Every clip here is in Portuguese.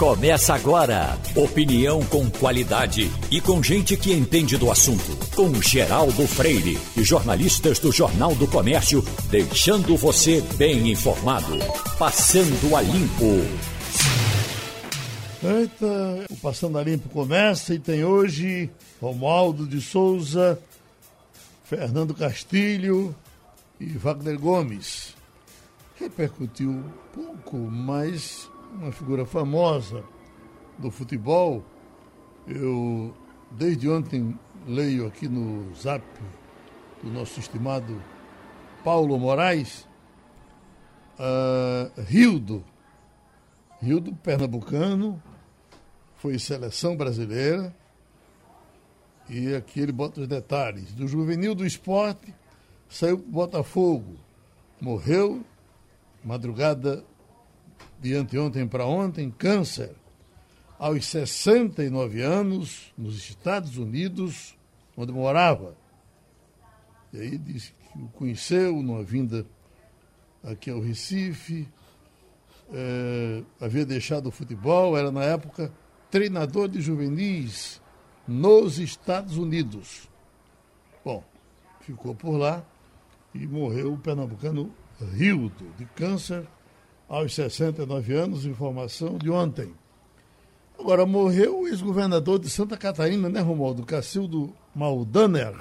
Começa agora. Opinião com qualidade e com gente que entende do assunto. Com Geraldo Freire e jornalistas do Jornal do Comércio, deixando você bem informado. Passando a Limpo. Eita, o Passando a Limpo começa e tem hoje Romualdo de Souza, Fernando Castilho e Wagner Gomes. Repercutiu pouco, mas uma figura famosa do futebol. Eu, desde ontem, leio aqui no zap do nosso estimado Paulo Moraes, uh, Rildo, Rildo pernambucano, foi seleção brasileira, e aqui ele bota os detalhes. Do juvenil do esporte, saiu para Botafogo, morreu madrugada de anteontem para ontem, câncer, aos 69 anos, nos Estados Unidos, onde morava. E aí disse que o conheceu numa vinda aqui ao Recife, é, havia deixado o futebol, era na época treinador de juvenis nos Estados Unidos. Bom, ficou por lá e morreu o pernambucano Rildo, de câncer aos 69 anos, informação de ontem. Agora, morreu o ex-governador de Santa Catarina, né, Romualdo? Cacildo Maldaner.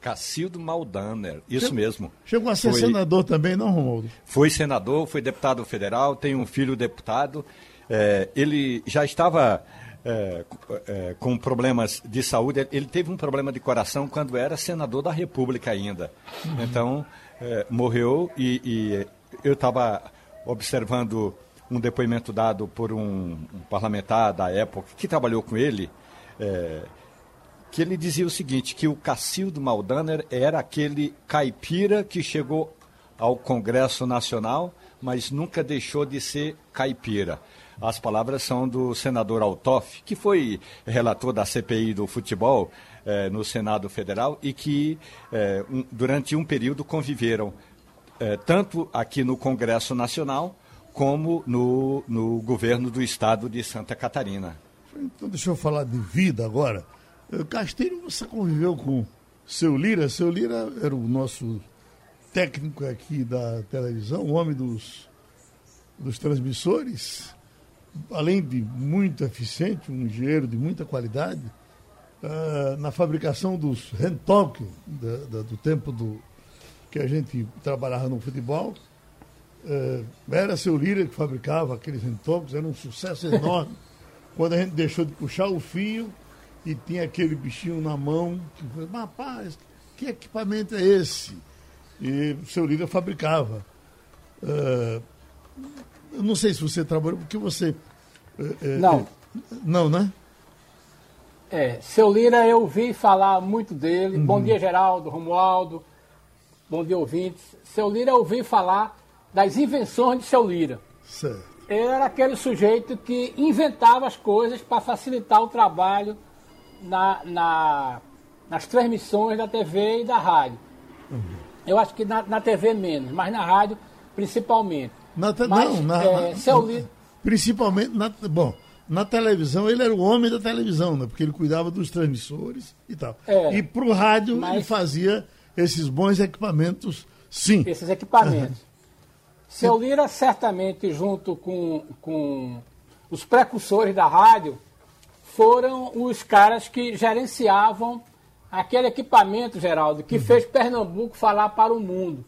Cacildo Maldaner, isso chegou, mesmo. Chegou a ser foi, senador também, não, Romualdo? Foi senador, foi deputado federal, tem um filho deputado. É, ele já estava é, é, com problemas de saúde. Ele teve um problema de coração quando era senador da República ainda. Uhum. Então, é, morreu e, e eu estava observando um depoimento dado por um, um, parlamentar da época que trabalhou com ele, é, que ele dizia o seguinte, que o Cacildo Maldaner era aquele caipira que chegou ao Congresso Nacional, mas nunca deixou de ser caipira. As palavras são do senador Altoff, que foi relator da CPI do futebol eh, no Senado Federal e que eh, um, durante um período conviveram é, tanto aqui no Congresso Nacional como no, no governo do estado de Santa Catarina. Então, deixa eu falar de vida agora. Eh, Castilho, você conviveu com seu Lira? Seu Lira era o nosso técnico aqui da televisão, o homem dos, dos transmissores, além de muito eficiente, um engenheiro de muita qualidade, uh, na fabricação dos Rentalk, do tempo do, que a gente trabalhava no futebol. É, era seu líder que fabricava aqueles entopos, era um sucesso enorme. Quando a gente deixou de puxar o fio e tinha aquele bichinho na mão, que rapaz, que equipamento é esse? E o seu líder fabricava. É, eu não sei se você trabalhou, porque você. É não. não, né? É, seu Lira, eu ouvi falar muito dele. Uhum. Bom dia, Geraldo, Romualdo bom dia ouvintes. Seu Lira, eu ouvi falar das invenções de seu Lira. Certo. Ele era aquele sujeito que inventava as coisas para facilitar o trabalho na, na, nas transmissões da TV e da rádio. Uhum. Eu acho que na, na, TV menos, mas na rádio principalmente. Na te... mas, não, na, é, na, seu Lira... Principalmente, na, bom, na televisão ele era o homem da televisão, né? porque ele cuidava dos transmissores e tal. É, e para o rádio mas... ele fazia esses bons equipamentos, sim. Esses equipamentos. Seu Lira, certamente, junto com, com os precursores da rádio, foram os caras que gerenciavam aquele equipamento, Geraldo, que uhum. fez Pernambuco falar para o mundo.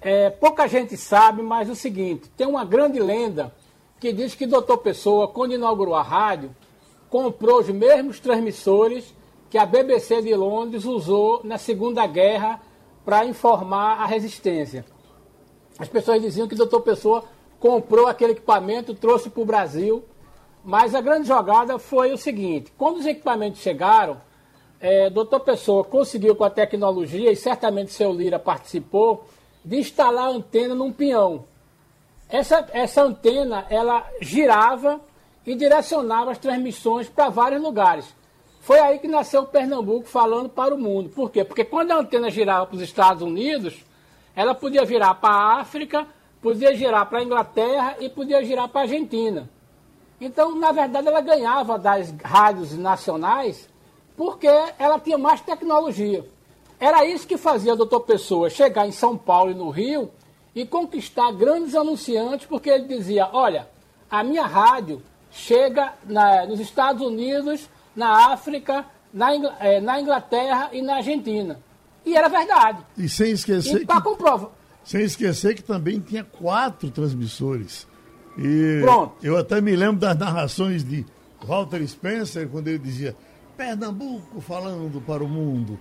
É, pouca gente sabe, mas o seguinte: tem uma grande lenda que diz que Doutor Pessoa, quando inaugurou a rádio, comprou os mesmos transmissores que a BBC de Londres usou na Segunda Guerra para informar a resistência. As pessoas diziam que o doutor Pessoa comprou aquele equipamento, trouxe para o Brasil, mas a grande jogada foi o seguinte: quando os equipamentos chegaram, é, doutor Pessoa conseguiu com a tecnologia, e certamente seu Lira participou, de instalar a antena num pinhão. Essa, essa antena ela girava e direcionava as transmissões para vários lugares. Foi aí que nasceu o Pernambuco falando para o mundo. Por quê? Porque quando a antena girava para os Estados Unidos, ela podia virar para a África, podia girar para a Inglaterra e podia girar para a Argentina. Então, na verdade, ela ganhava das rádios nacionais porque ela tinha mais tecnologia. Era isso que fazia o doutor Pessoa chegar em São Paulo e no Rio e conquistar grandes anunciantes, porque ele dizia: olha, a minha rádio chega na, nos Estados Unidos, na África, na, é, na, Inglaterra e na Argentina. E era verdade. E sem esquecer. E que, comprova. Sem esquecer que também tinha quatro transmissores. E Pronto. eu até me lembro das narrações de Walter Spencer, quando ele dizia Pernambuco falando para o mundo,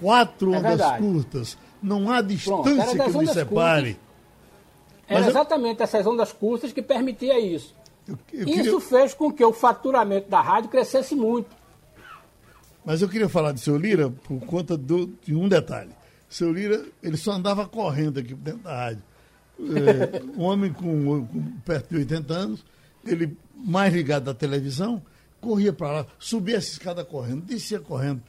quatro é ondas verdade. curtas, não há distância Pronto, que nos separe. Curtas, era eu... exatamente essas ondas curtas que permitia isso. Eu, eu queria... Isso fez com que o faturamento da rádio crescesse muito. Mas eu queria falar de seu Lira por conta do, de um detalhe. Seu Lira, ele só andava correndo aqui dentro da rádio é, um homem com, com, perto de 80 anos, ele mais ligado à televisão, corria para lá, subia essa escada correndo, descia correndo.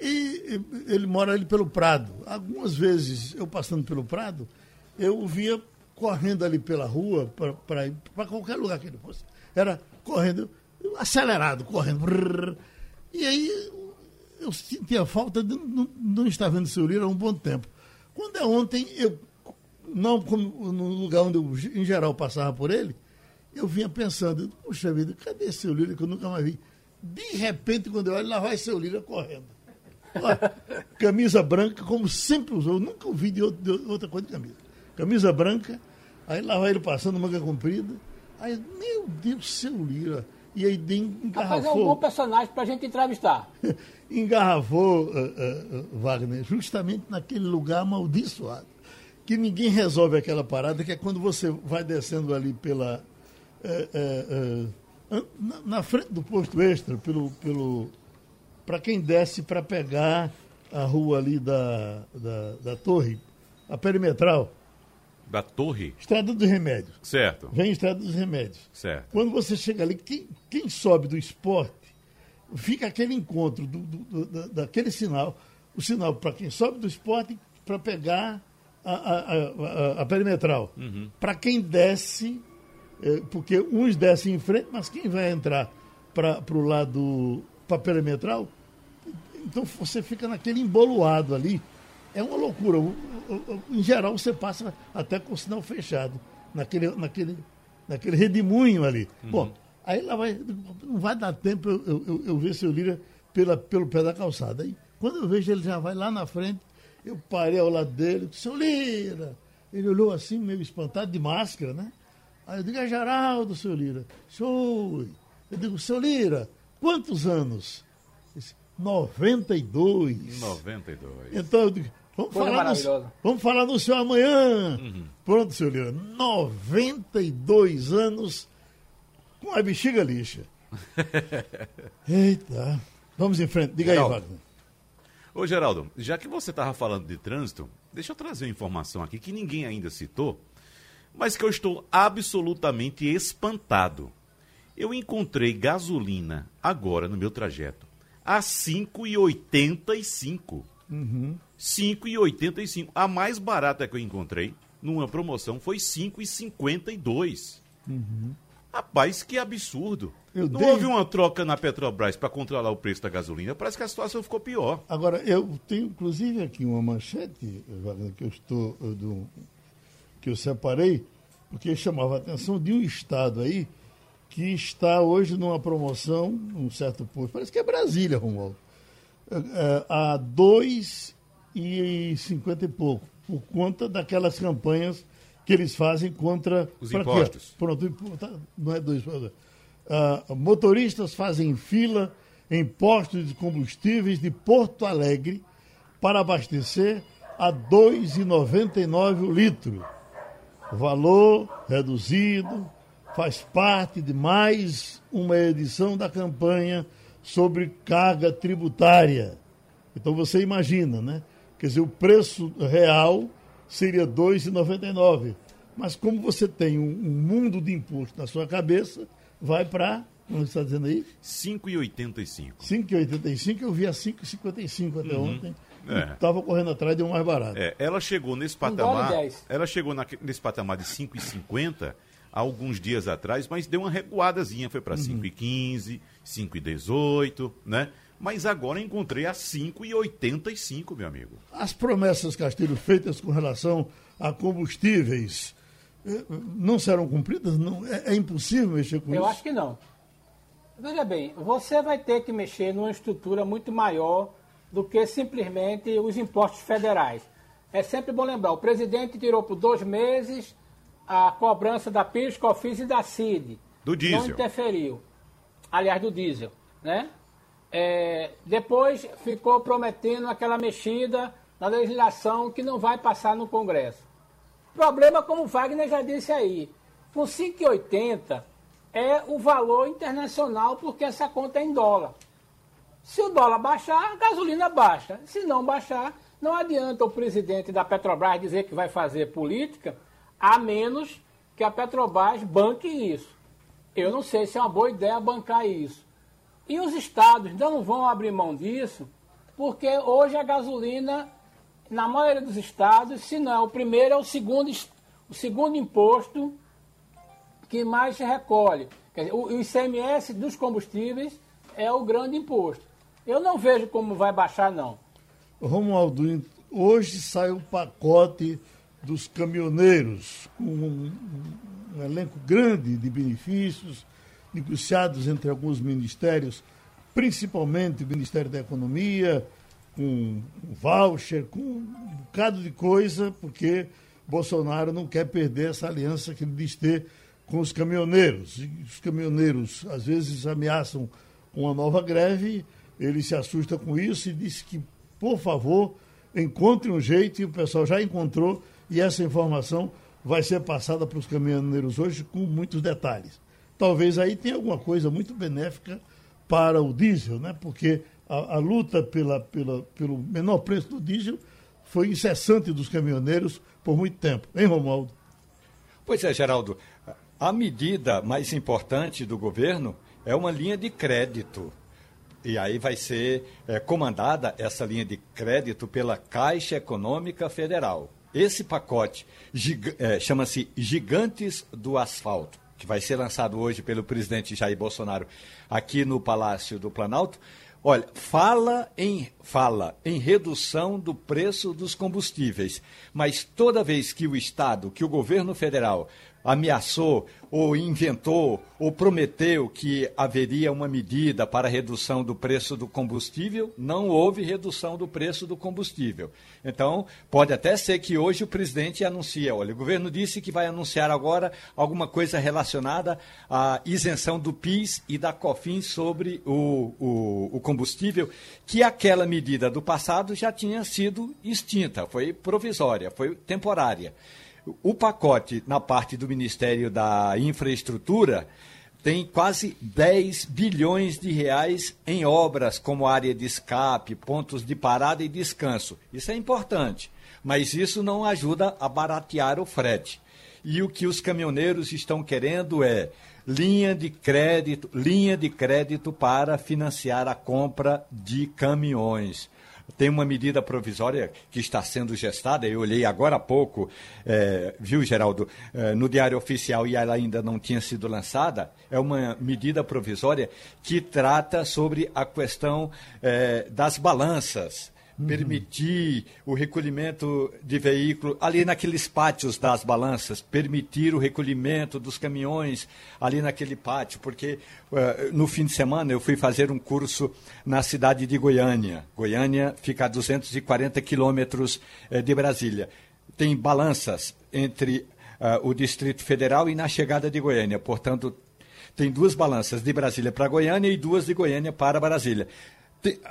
E ele mora ali pelo Prado. Algumas vezes, eu passando pelo Prado, eu o via correndo ali pela rua, para qualquer lugar que ele fosse. Era correndo, acelerado, correndo. E aí eu sentia falta de não, não estar vendo o seu Lira há um bom tempo. Quando é ontem, eu não como no lugar onde eu, em geral, passava por ele, eu vinha pensando, puxa vida, cadê seu Lira que eu nunca mais vi? De repente, quando eu olho, lá vai seu Lira correndo. Camisa branca, como sempre usou, eu nunca ouvi de, de outra coisa de camisa. Camisa branca, aí lá vai ele passando, manga comprida. Aí, meu Deus, seu Lira. E aí engarrafou. Rapaz, é um bom personagem para a gente entrevistar. engarrafou, uh, uh, uh, Wagner, justamente naquele lugar amaldiçoado que ninguém resolve aquela parada, que é quando você vai descendo ali pela. É, na, na, frente do posto extra, pelo. pelo para quem desce para pegar a rua ali da, da, da torre, a perimetral. Da torre? Estrada dos Remédios. Certo. Vem Estrada dos Remédios. Certo. Quando você chega ali, quem, quem sobe do esporte, fica aquele encontro do, do, do daquele sinal, o sinal para quem sobe do esporte para pegar a, a, a, a perimetral. Uhum. Para quem desce, é, porque uns descem em frente, mas quem vai entrar para o lado para perimetral, então você fica naquele emboloado ali. É uma loucura. Em geral, você passa até com o sinal fechado, naquele, naquele, naquele redemoinho ali. Uhum. Bom, aí lá vai, não vai dar tempo eu, eu, eu ver seu Lira pela, pelo pé da calçada. Aí, quando eu vejo ele já vai lá na frente, eu parei ao lado dele, seu Lira. Ele olhou assim, meio espantado, de máscara, né? Aí eu digo, é Geraldo, seu Lira. Oi. Eu digo, seu Lira, quantos anos? Disse, 92. 92. Então eu digo, vamos, falar no, vamos falar no seu amanhã. Uhum. Pronto, seu Lira, 92 anos com a bexiga lixa. Eita. Vamos em frente. Diga Geraldo, aí, Wagner. Ô Geraldo, já que você estava falando de trânsito, deixa eu trazer uma informação aqui que ninguém ainda citou, mas que eu estou absolutamente espantado. Eu encontrei gasolina agora no meu trajeto a 5,85. Uhum. 5,85. A mais barata que eu encontrei numa promoção foi 5,52. Uhum. Rapaz, que absurdo. Eu não dei... houve uma troca na Petrobras para controlar o preço da gasolina. Parece que a situação ficou pior. Agora, eu tenho inclusive aqui uma manchete, que eu estou do, que eu separei, porque chamava a atenção de um estado aí que está hoje numa promoção, um certo posto, parece que é Brasília, Romualdo, é a 2,50 e pouco, por conta daquelas campanhas que eles fazem contra os impostos. Quê? Pronto, tá, não é dois. Uh, motoristas fazem fila em postos de combustíveis de Porto Alegre para abastecer a R$ 2,99 o litro. Valor reduzido, faz parte de mais uma edição da campanha sobre carga tributária. Então você imagina, né? Quer dizer, o preço real seria R$ 2,99. Mas como você tem um, um, mundo de imposto na sua cabeça, vai para, como você está dizendo aí? 5,85. 5,85, eu vi a 5,55 até uhum. ontem. Estava é. correndo atrás de um mais barato. É, ela chegou nesse patamar. Ela chegou na, nesse patamar de 5,50 há alguns dias atrás, mas deu uma recuadazinha, foi para uhum. 5,15, 5,18, né? Mas agora encontrei a 5,85, meu amigo. As promessas, Castilho, feitas com relação a combustíveis, eh, não serão cumpridas? Não, é, é impossível mexer com Eu isso? Eu acho que não. Veja bem, você vai ter que mexer numa estrutura muito maior do que simplesmente os impostos federais. É sempre bom lembrar, o presidente tirou por dois meses a cobrança da PIS, COFINS e da CID. Do diesel. Não interferiu. Aliás, do diesel, né? É, depois ficou prometendo aquela mexida na legislação que não vai passar no Congresso. Problema, como o Wagner já disse aí, com 5,80 é o valor internacional porque essa conta é em dólar. Se o dólar baixar, a gasolina baixa. Se não baixar, não adianta o presidente da Petrobras dizer que vai fazer política, a menos que a Petrobras banque isso. Eu não sei se é uma boa ideia bancar isso. E os estados não vão abrir mão disso, porque hoje a gasolina, na maioria dos estados, se não é o primeiro, é o segundo, o segundo imposto que mais se recolhe. Dizer, o ICMS dos combustíveis é o grande imposto. Eu não vejo como vai baixar, não. Romualdo, hoje sai o pacote dos caminhoneiros, com um, um elenco grande de benefícios negociados entre alguns ministérios, principalmente o Ministério da Economia, com voucher, com um bocado de coisa, porque Bolsonaro não quer perder essa aliança que ele diz ter com os caminhoneiros. E os caminhoneiros, às vezes, ameaçam uma nova greve, ele se assusta com isso e diz que, por favor, encontre um jeito, e o pessoal já encontrou, e essa informação vai ser passada para os caminhoneiros hoje com muitos detalhes. Talvez aí tenha alguma coisa muito benéfica para o diesel, né? porque a, a luta pela, pela, pelo menor preço do diesel foi incessante dos caminhoneiros por muito tempo. Hein, Romualdo? Pois é, Geraldo. A medida mais importante do governo é uma linha de crédito. E aí vai ser é, comandada essa linha de crédito pela Caixa Econômica Federal. Esse pacote é, chama-se Gigantes do Asfalto, que vai ser lançado hoje pelo presidente Jair Bolsonaro aqui no Palácio do Planalto. Olha, fala em fala em redução do preço dos combustíveis, mas toda vez que o Estado, que o governo federal ameaçou ou inventou ou prometeu que haveria uma medida para redução do preço do combustível, não houve redução do preço do combustível. Então, pode até ser que hoje o presidente anuncie, olha, o governo disse que vai anunciar agora alguma coisa relacionada à isenção do PIS e da COFINS sobre o, o, o combustível, que aquela medida do passado já tinha sido extinta, foi provisória, foi temporária. O pacote na parte do Ministério da Infraestrutura tem quase 10 bilhões de reais em obras como área de escape, pontos de parada e descanso. Isso é importante, mas isso não ajuda a baratear o frete. E o que os caminhoneiros estão querendo é linha de crédito, linha de crédito para financiar a compra de caminhões tem uma medida provisória que está sendo gestada, eu olhei agora há pouco, é, viu, Geraldo, é, no Diário Oficial e ela ainda não tinha sido lançada, é uma medida provisória que trata sobre a questão é, das balanças uhum. permitir o recolhimento de veículos ali naqueles pátios das balanças, permitir o recolhimento dos caminhões ali naquele pátio, porque uh, no fim de semana eu fui fazer um curso na cidade de Goiânia. Goiânia fica a 240 quilômetros uh, de Brasília. Tem balanças entre uh, o Distrito Federal e na chegada de Goiânia, portanto tem duas balanças de Brasília para Goiânia e duas de Goiânia para Brasília.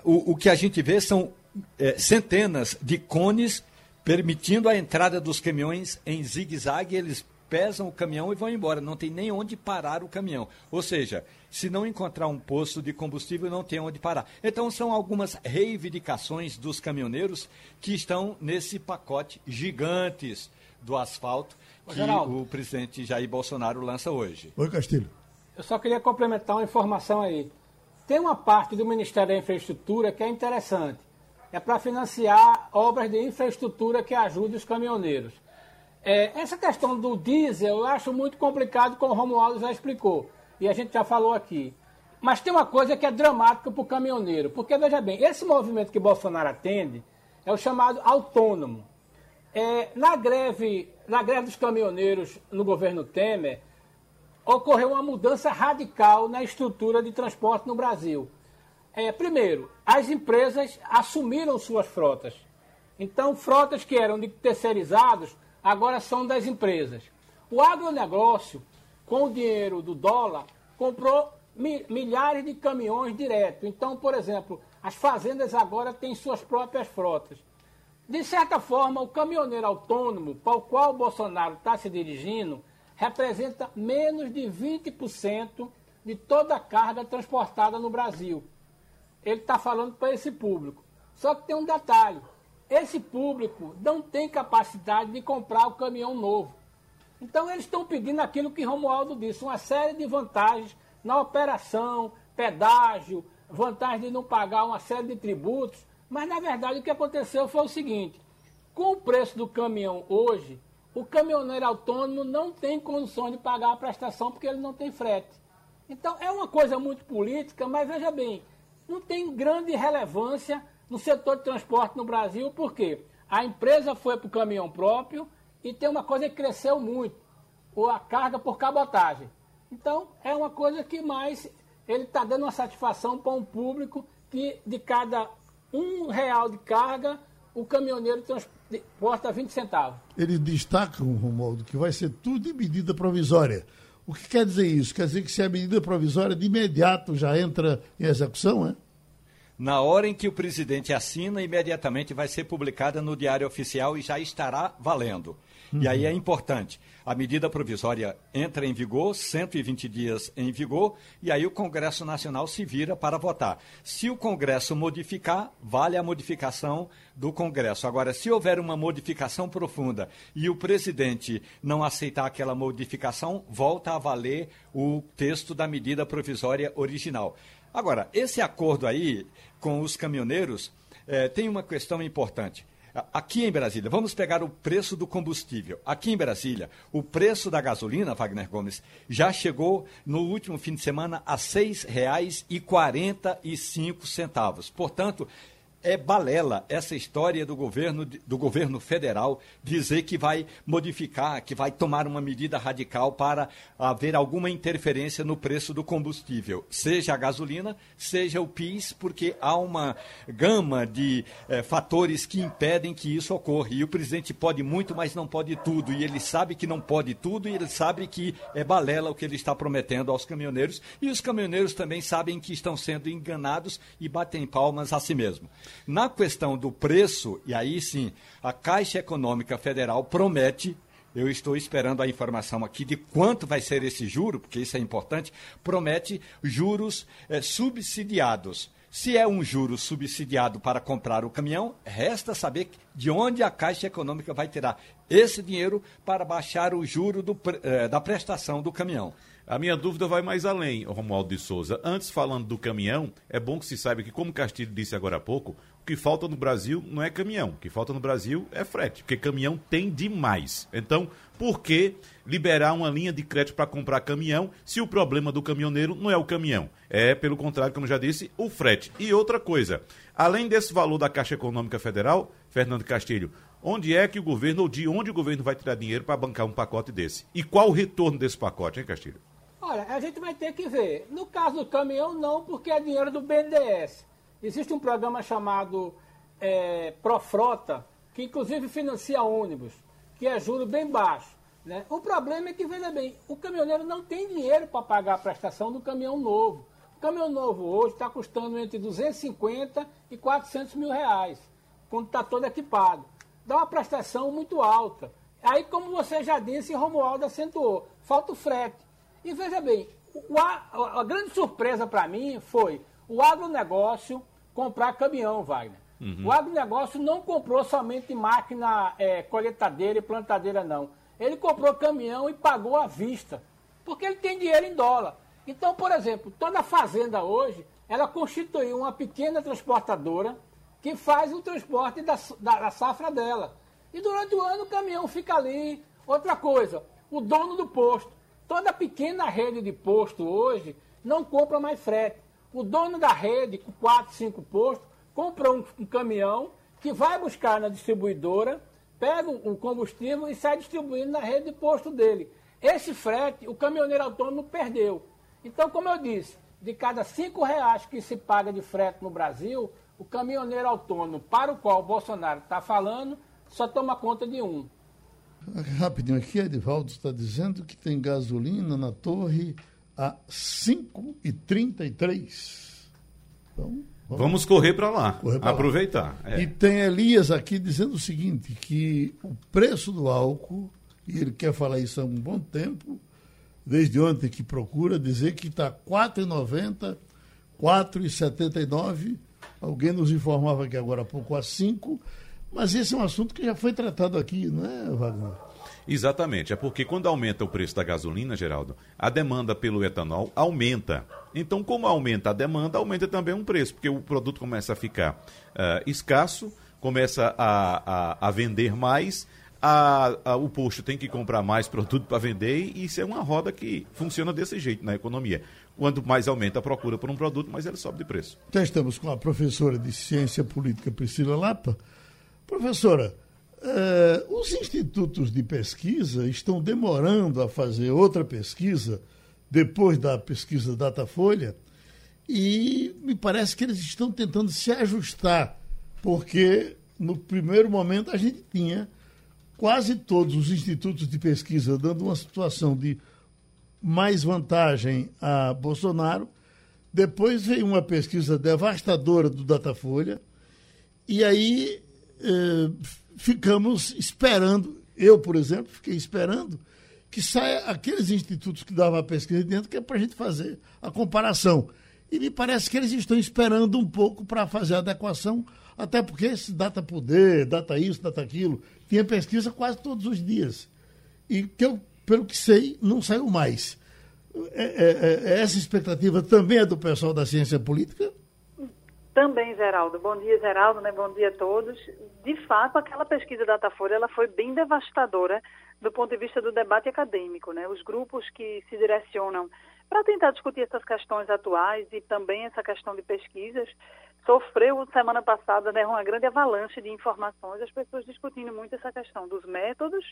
O, o, que a gente vê são é, centenas de cones permitindo a entrada dos caminhões em zigue-zague. Eles pesam o caminhão e vão embora. Não tem nem onde parar o caminhão. Ou seja, se não encontrar um posto de combustível, não tem onde parar. Então, são algumas reivindicações dos caminhoneiros que estão nesse pacote gigantes do asfalto que Geraldo, o presidente Jair Bolsonaro lança hoje. Oi, Castilho. Eu só queria complementar uma informação aí. Tem uma parte do Ministério da Infraestrutura que é interessante é para financiar obras de infraestrutura que ajudem os caminhoneiros. É, essa questão do diesel eu acho muito complicado, como o Romualdo já explicou. E a gente já falou aqui. Mas tem uma coisa que é dramática para o caminhoneiro. Porque, veja bem, esse movimento que Bolsonaro atende é o chamado autônomo. É, na, greve, na greve dos caminhoneiros no governo Temer, ocorreu uma mudança radical na estrutura de transporte no Brasil. É, primeiro, as empresas assumiram suas frotas. Então, frotas que eram de terceirizados agora são das empresas. O agronegócio, com o dinheiro do dólar, comprou milhares de caminhões direto. Então, por exemplo, as fazendas agora têm suas próprias frotas. De certa forma, o caminhoneiro autônomo para o qual o Bolsonaro está se dirigindo representa menos de 20% de toda a carga transportada no Brasil. Ele está falando para esse público. Só que tem um detalhe: esse público não tem capacidade de comprar o caminhão novo. Então eles estão pedindo aquilo que Romualdo disse, uma série de vantagens na operação, pedágio, vantagem de não pagar uma série de tributos. Mas na verdade o que aconteceu foi o seguinte: com o preço do caminhão hoje, o caminhoneiro autônomo não tem condições de pagar a prestação porque ele não tem frete. Então é uma coisa muito política, mas veja bem, não tem grande relevância no setor de transporte no Brasil, porque a empresa foi para o caminhão próprio e tem uma coisa que cresceu muito, ou a carga por cabotagem. Então é uma coisa que mais ele está dando uma satisfação para um público que de cada um real de carga o caminhoneiro transporta 20 centavos. Eles destacam, Romualdo, que vai ser tudo de medida provisória. O que quer dizer isso? Quer dizer que se a medida provisória de imediato já entra em execução, é? Na hora em que o presidente assina, imediatamente vai ser publicada no Diário Oficial e já estará valendo. Uhum. E aí é importante. A medida provisória entra em vigor, 120 dias em vigor, e aí o Congresso Nacional se vira para votar. Se o Congresso modificar, vale a modificação do Congresso. Agora, se houver uma modificação profunda e o presidente não aceitar aquela modificação, volta a valer o texto da medida provisória original. Agora, esse acordo aí com os caminhoneiros eh, tem uma questão importante. Aqui em Brasília, vamos pegar o preço do combustível. Aqui em Brasília, o preço da gasolina, Wagner Gomes, já chegou no último fim de semana a R$ 6,45. Portanto, é balela essa história do governo, do governo federal dizer que vai modificar, que vai tomar uma medida radical para haver alguma interferência no preço do combustível, seja a gasolina, seja o PIS, porque há uma gama de eh, fatores que impedem que isso ocorra. E o presidente pode muito, mas não pode tudo. E ele sabe que não pode tudo e ele sabe que é balela o que ele está prometendo aos caminhoneiros. E os caminhoneiros também sabem que estão sendo enganados e batem palmas a si mesmo. Na questão do preço, e aí sim, a Caixa Econômica Federal promete eu estou esperando a informação aqui de quanto vai ser esse juro, porque isso é importante, promete juros é, subsidiados. Se é um juro subsidiado para comprar o caminhão, resta saber de onde a Caixa Econômica vai tirar esse dinheiro para baixar o juro do, é, da prestação do caminhão. A minha dúvida vai mais além, Romualdo de Souza. Antes, falando do caminhão, é bom que se saiba que, como Castilho disse agora há pouco, o que falta no Brasil não é caminhão. O que falta no Brasil é frete, porque caminhão tem demais. Então, por que liberar uma linha de crédito para comprar caminhão se o problema do caminhoneiro não é o caminhão? É, pelo contrário, como já disse, o frete. E outra coisa, além desse valor da Caixa Econômica Federal, Fernando Castilho, onde é que o governo, ou de onde o governo vai tirar dinheiro para bancar um pacote desse? E qual o retorno desse pacote, hein, Castilho? Olha, a gente vai ter que ver. No caso do caminhão, não, porque é dinheiro do BNDES. Existe um programa chamado é, Profrota, que inclusive financia ônibus, que é juro bem baixo. Né? O problema é que, veja bem, o caminhoneiro não tem dinheiro para pagar a prestação do caminhão novo. O caminhão novo hoje está custando entre 250 e 400 mil reais, quando está todo equipado. Dá uma prestação muito alta. Aí, como você já disse, Romualdo acentuou, falta o frete. E veja bem, o, a, a grande surpresa para mim foi o agronegócio comprar caminhão, Wagner. Uhum. O agronegócio não comprou somente máquina é, coletadeira e plantadeira, não. Ele comprou caminhão e pagou à vista, porque ele tem dinheiro em dólar. Então, por exemplo, toda fazenda hoje, ela constituiu uma pequena transportadora que faz o transporte da, da, da safra dela. E durante o ano o caminhão fica ali, Outra coisa, o dono do posto. Toda pequena rede de posto hoje não compra mais frete. O dono da rede, com 4, 5 postos, compra um, um caminhão que vai buscar na distribuidora, pega o combustível e sai distribuindo na rede de posto dele. Esse frete, o caminhoneiro autônomo perdeu. Então, como eu disse, de cada cinco reais que se paga de frete no Brasil, o caminhoneiro autônomo para o qual o Bolsonaro está falando só toma conta de um. Rapidinho aqui, Edivaldo está dizendo que tem gasolina na torre a 5,33. Então, vamos, vamos correr para lá, correr aproveitar. Lá. É. E tem Elias aqui dizendo o seguinte, que o preço do álcool, e ele quer falar isso há um bom tempo, desde ontem que procura dizer que está R$ 4,90, R$ 4,79. Alguém nos informava que agora há pouco a 5. Mas esse é um assunto que já foi tratado aqui, não é, Wagner? Exatamente. É porque quando aumenta o preço da gasolina, Geraldo, a demanda pelo etanol aumenta. Então, como aumenta a demanda, aumenta também o preço, porque o produto começa a ficar uh, escasso, começa a, a, a vender mais, a, a, o posto tem que comprar mais produto para vender e isso é uma roda que funciona desse jeito na economia. Quanto mais aumenta a procura por um produto, mais ele sobe de preço. Já estamos com a professora de Ciência Política, Priscila Lapa. Professora, eh, os institutos de pesquisa estão demorando a fazer outra pesquisa depois da pesquisa Datafolha e me parece que eles estão tentando se ajustar, porque no primeiro momento a gente tinha quase todos os institutos de pesquisa dando uma situação de mais vantagem a Bolsonaro. Depois veio uma pesquisa devastadora do Datafolha, e aí eh, ficamos esperando, eu, por exemplo, fiquei esperando que saia aqueles institutos que davam a pesquisa dentro, que é para a gente fazer a comparação. E me parece que eles estão esperando um pouco para fazer a adequação, até porque esse data poder, data isso, data aquilo, tinha pesquisa quase todos os dias. E que eu, pelo que sei, não saiu mais. É, é, é, é essa expectativa também é do pessoal da ciência política? Também, Geraldo. Bom dia, Geraldo, né? Bom dia a todos. De fato, aquela pesquisa da Datafolha ela foi bem devastadora do ponto de vista do debate acadêmico, né? Os grupos que se direcionam para tentar discutir essas questões atuais e também essa questão de pesquisas, sofreu semana passada né, uma grande avalanche de informações, as pessoas discutindo muito essa questão dos métodos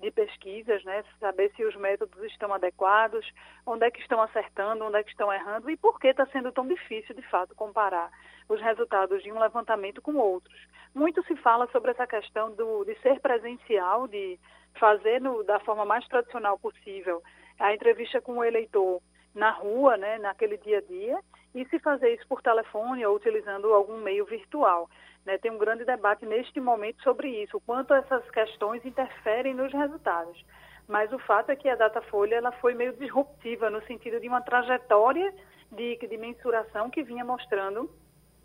de pesquisas, né, saber se os métodos estão adequados, onde é que estão acertando, onde é que estão errando e por que está sendo tão difícil, de fato, comparar os resultados de um levantamento com outros. Muito se fala sobre essa questão do, de ser presencial, de fazer no, da forma mais tradicional possível a entrevista com o eleitor na rua, né, naquele dia a dia, e se fazer isso por telefone ou utilizando algum meio virtual. Né? Tem um grande debate neste momento sobre isso, o quanto essas questões interferem nos resultados. Mas o fato é que a Datafolha ela foi meio disruptiva no sentido de uma trajetória de, de mensuração que vinha mostrando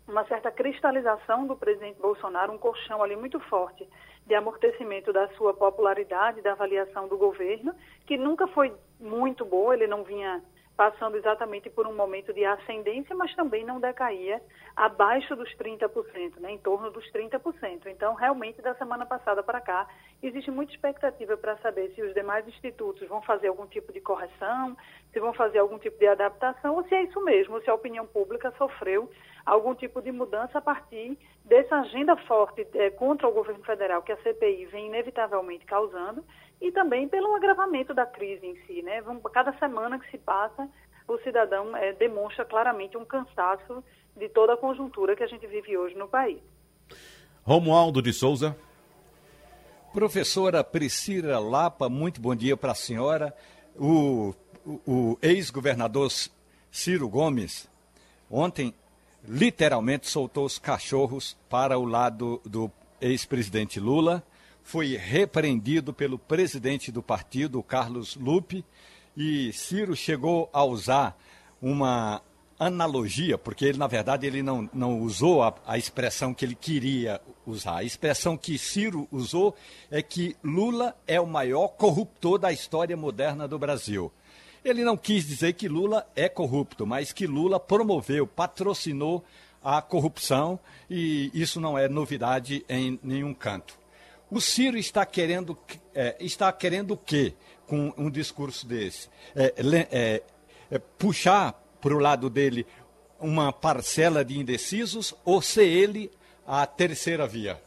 uma certa cristalização do presidente Bolsonaro, um colchão ali muito forte de amortecimento da sua popularidade, da avaliação do governo, que nunca foi muito boa, ele não vinha passando exatamente por um momento de ascendência, mas também não decaía abaixo dos 30%, né, em torno dos 30%. Então, realmente, da semana passada para cá, existe muita expectativa para saber se os demais institutos vão fazer algum tipo de correção, se vão fazer algum tipo de adaptação, ou se é isso mesmo, se a opinião pública sofreu algum tipo de mudança a partir dessa agenda forte é, contra o governo federal que a CPI vem inevitavelmente causando e também pelo agravamento da crise em si. Né? Cada semana que se passa, o cidadão é, demonstra claramente um cansaço de toda a conjuntura que a gente vive hoje no país. Romualdo de Souza. Professora Priscila Lapa, muito bom dia para a senhora. O, o, o ex-governador Ciro Gomes, ontem, literalmente soltou os cachorros para o lado do ex-presidente Lula foi repreendido pelo presidente do partido, Carlos Lupe, e Ciro chegou a usar uma analogia, porque ele, na verdade, ele não, não usou a, a expressão que ele queria usar. A expressão que Ciro usou é que Lula é o maior corruptor da história moderna do Brasil. Ele não quis dizer que Lula é corrupto, mas que Lula promoveu, patrocinou a corrupção e isso não é novidade em nenhum canto. O Ciro está querendo, é, está querendo o quê com um discurso desse? É, é, é puxar para o lado dele uma parcela de indecisos ou ser ele a terceira via?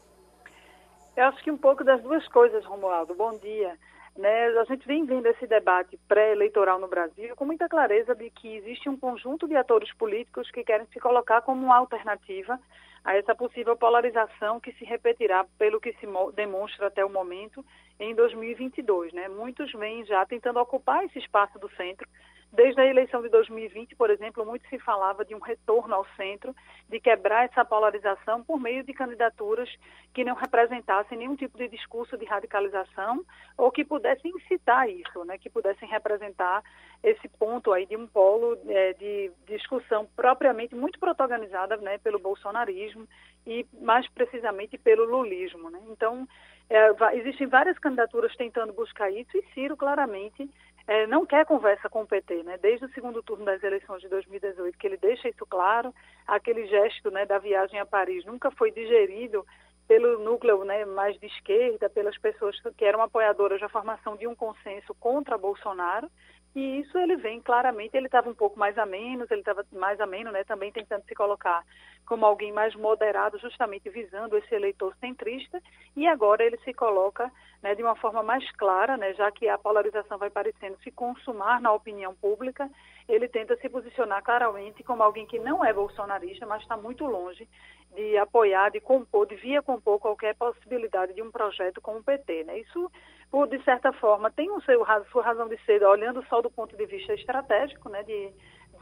Eu acho que um pouco das duas coisas, Romualdo. Bom dia. Né, a gente vem vendo esse debate pré-eleitoral no Brasil com muita clareza de que existe um conjunto de atores políticos que querem se colocar como uma alternativa a essa possível polarização que se repetirá pelo que se demonstra até o momento em 2022. Né? Muitos vêm já tentando ocupar esse espaço do centro, Desde a eleição de 2020, por exemplo, muito se falava de um retorno ao centro, de quebrar essa polarização por meio de candidaturas que não representassem nenhum tipo de discurso de radicalização ou que pudessem incitar isso, né, que pudessem representar esse ponto aí de um polo é, de discussão propriamente muito protagonizada né, pelo bolsonarismo e mais precisamente pelo lulismo. Né? Então, é, existem várias candidaturas tentando buscar isso e Ciro claramente é, não quer conversa com o PT, né? Desde o segundo turno das eleições de 2018, que ele deixa isso claro, aquele gesto, né, da viagem a Paris nunca foi digerido pelo núcleo né, mais de esquerda, pelas pessoas que eram apoiadoras da formação de um consenso contra Bolsonaro. E isso ele vem claramente, ele estava um pouco mais a menos, ele estava mais ameno, né, também tentando se colocar como alguém mais moderado, justamente visando esse eleitor centrista, e agora ele se coloca né, de uma forma mais clara, né, já que a polarização vai parecendo se consumar na opinião pública, ele tenta se posicionar claramente como alguém que não é bolsonarista, mas está muito longe de apoiar, de compor, devia compor qualquer possibilidade de um projeto com o PT. Né? Isso, por, de certa forma, tem o seu, sua razão de ser, olhando só do ponto de vista estratégico, né? de,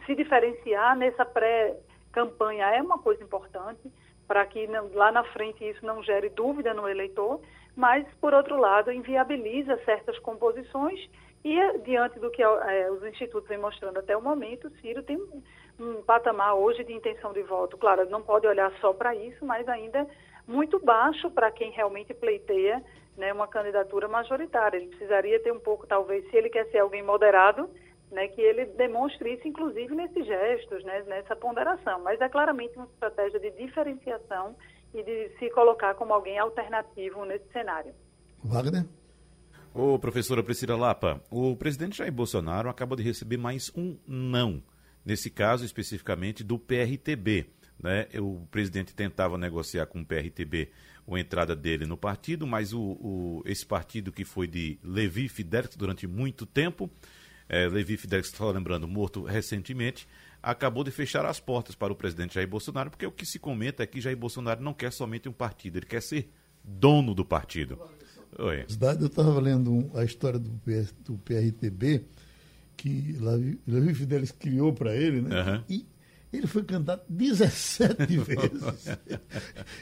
se diferenciar nessa pré-campanha é uma coisa importante, para que não, lá na frente isso não gere dúvida no eleitor, mas, por outro lado, inviabiliza certas composições e, diante do que é, os institutos vêm mostrando até o momento, Ciro tem um, um patamar hoje de intenção de voto. Claro, não pode olhar só para isso, mas ainda muito baixo para quem realmente pleiteia né, uma candidatura majoritária. Ele precisaria ter um pouco, talvez, se ele quer ser alguém moderado, né, que ele demonstre isso, inclusive, nesses gestos, né, nessa ponderação. Mas é claramente uma estratégia de diferenciação e de se colocar como alguém alternativo nesse cenário. Wagner? Ô, professora Priscila Lapa, o presidente Jair Bolsonaro acaba de receber mais um não, nesse caso especificamente do PRTB. Né? O presidente tentava negociar com o PRTB a entrada dele no partido, mas o, o esse partido que foi de Levi Fidelix durante muito tempo, é, Levi Fidelix, estou lembrando, morto recentemente, acabou de fechar as portas para o presidente Jair Bolsonaro, porque o que se comenta é que Jair Bolsonaro não quer somente um partido, ele quer ser dono do partido. Oi. Eu estava lendo a história do, do PRTB, que Levi Fidelis criou para ele, né? Uhum. E ele foi candidato 17 vezes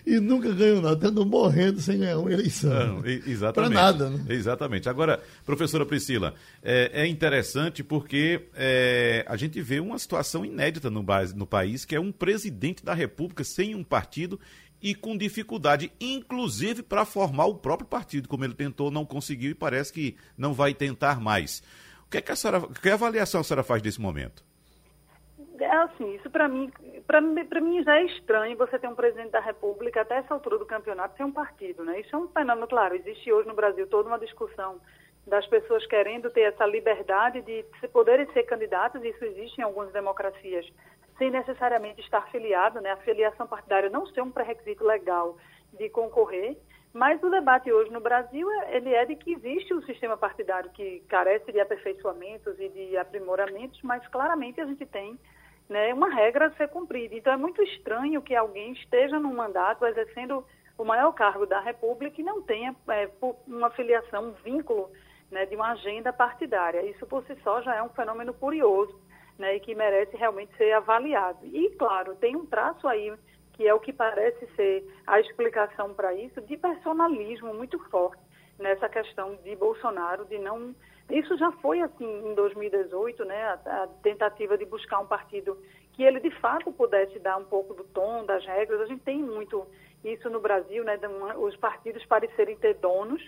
e nunca ganhou nada, tendo morrendo sem ganhar uma eleição. exatamente. Para nada. Né? Exatamente. Agora, professora Priscila, é, é interessante porque é, a gente vê uma situação inédita no, no país, que é um presidente da República sem um partido e com dificuldade, inclusive para formar o próprio partido, como ele tentou, não conseguiu e parece que não vai tentar mais. O que, é que, a senhora, que avaliação a senhora faz desse momento? É assim, isso para mim, para mim já é estranho você ter um presidente da República até essa altura do campeonato sem um partido, né? Isso é um fenômeno, claro, existe hoje no Brasil toda uma discussão das pessoas querendo ter essa liberdade de poderem ser candidatos, isso existe em algumas democracias, sem necessariamente estar filiado, né? A filiação partidária não ser um pré-requisito legal de concorrer, mas o debate hoje no Brasil é, ele é de que existe um sistema partidário que carece de aperfeiçoamentos e de aprimoramentos, mas claramente a gente tem né, uma regra a ser cumprida. Então é muito estranho que alguém esteja num mandato exercendo o maior cargo da República e não tenha é, uma filiação, um vínculo né, de uma agenda partidária. Isso por si só já é um fenômeno curioso né, e que merece realmente ser avaliado. E, claro, tem um traço aí que é o que parece ser a explicação para isso, de personalismo muito forte nessa questão de Bolsonaro, de não isso já foi assim em 2018, né, a, a, tentativa de buscar um partido que ele de fato pudesse dar um pouco do tom, das regras. A gente tem muito isso no Brasil, né, de, os partidos parecerem ter donos,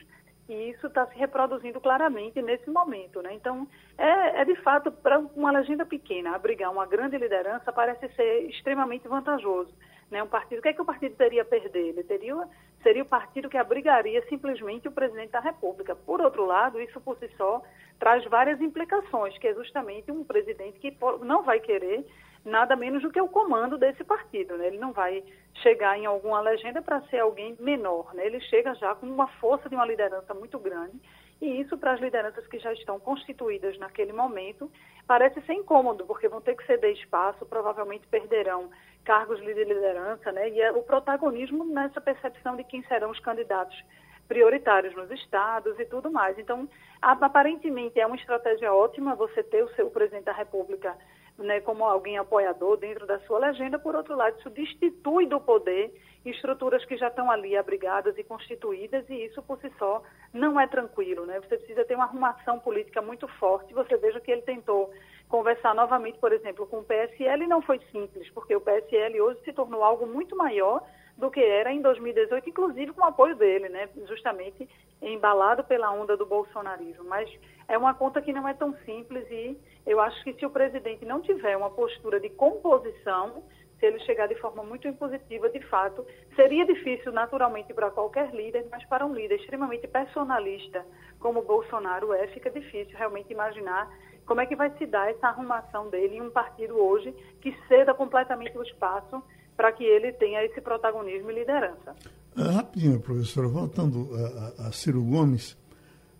e isso está se reproduzindo claramente nesse momento. Né? Então, é, é de fato, para uma legenda pequena, abrigar uma grande liderança parece ser extremamente vantajoso. Né? Um partido, o que é que o partido teria a perder? Ele teria seria o partido que abrigaria simplesmente o presidente da República. Por outro lado, isso por si só traz várias implicações, que é justamente um presidente que não vai querer nada menos do que o comando desse partido. Né? Ele não vai chegar em alguma legenda para ser alguém menor. Né? Ele chega já com uma força de uma liderança muito grande. E isso, para as lideranças que já estão constituídas naquele momento, parece ser incômodo, porque vão ter que ceder espaço, provavelmente perderão cargos de liderança, né? E é o protagonismo nessa percepção de quem serão os candidatos prioritários nos estados e tudo mais. Então, aparentemente é uma estratégia ótima você ter o seu presidente da República né, como alguém apoiador dentro da sua legenda. Por outro lado, isso destitui do poder estruturas que já estão ali abrigadas e constituídas e isso por si só não é tranquilo, né? Você precisa ter uma arrumação política muito forte. Você veja que ele tentou conversar novamente, por exemplo, com o PSL não foi simples, porque o PSL hoje se tornou algo muito maior do que era em 2018, inclusive com o apoio dele, né? justamente embalado pela onda do bolsonarismo. Mas é uma conta que não é tão simples e eu acho que se o presidente não tiver uma postura de composição, se ele chegar de forma muito impositiva, de fato, seria difícil naturalmente para qualquer líder, mas para um líder extremamente personalista como Bolsonaro é, fica difícil realmente imaginar como é que vai se dar essa arrumação dele em um partido hoje que ceda completamente o espaço para que ele tenha esse protagonismo e liderança. Uh, rapidinho, professora, voltando a, a, a, Ciro Gomes,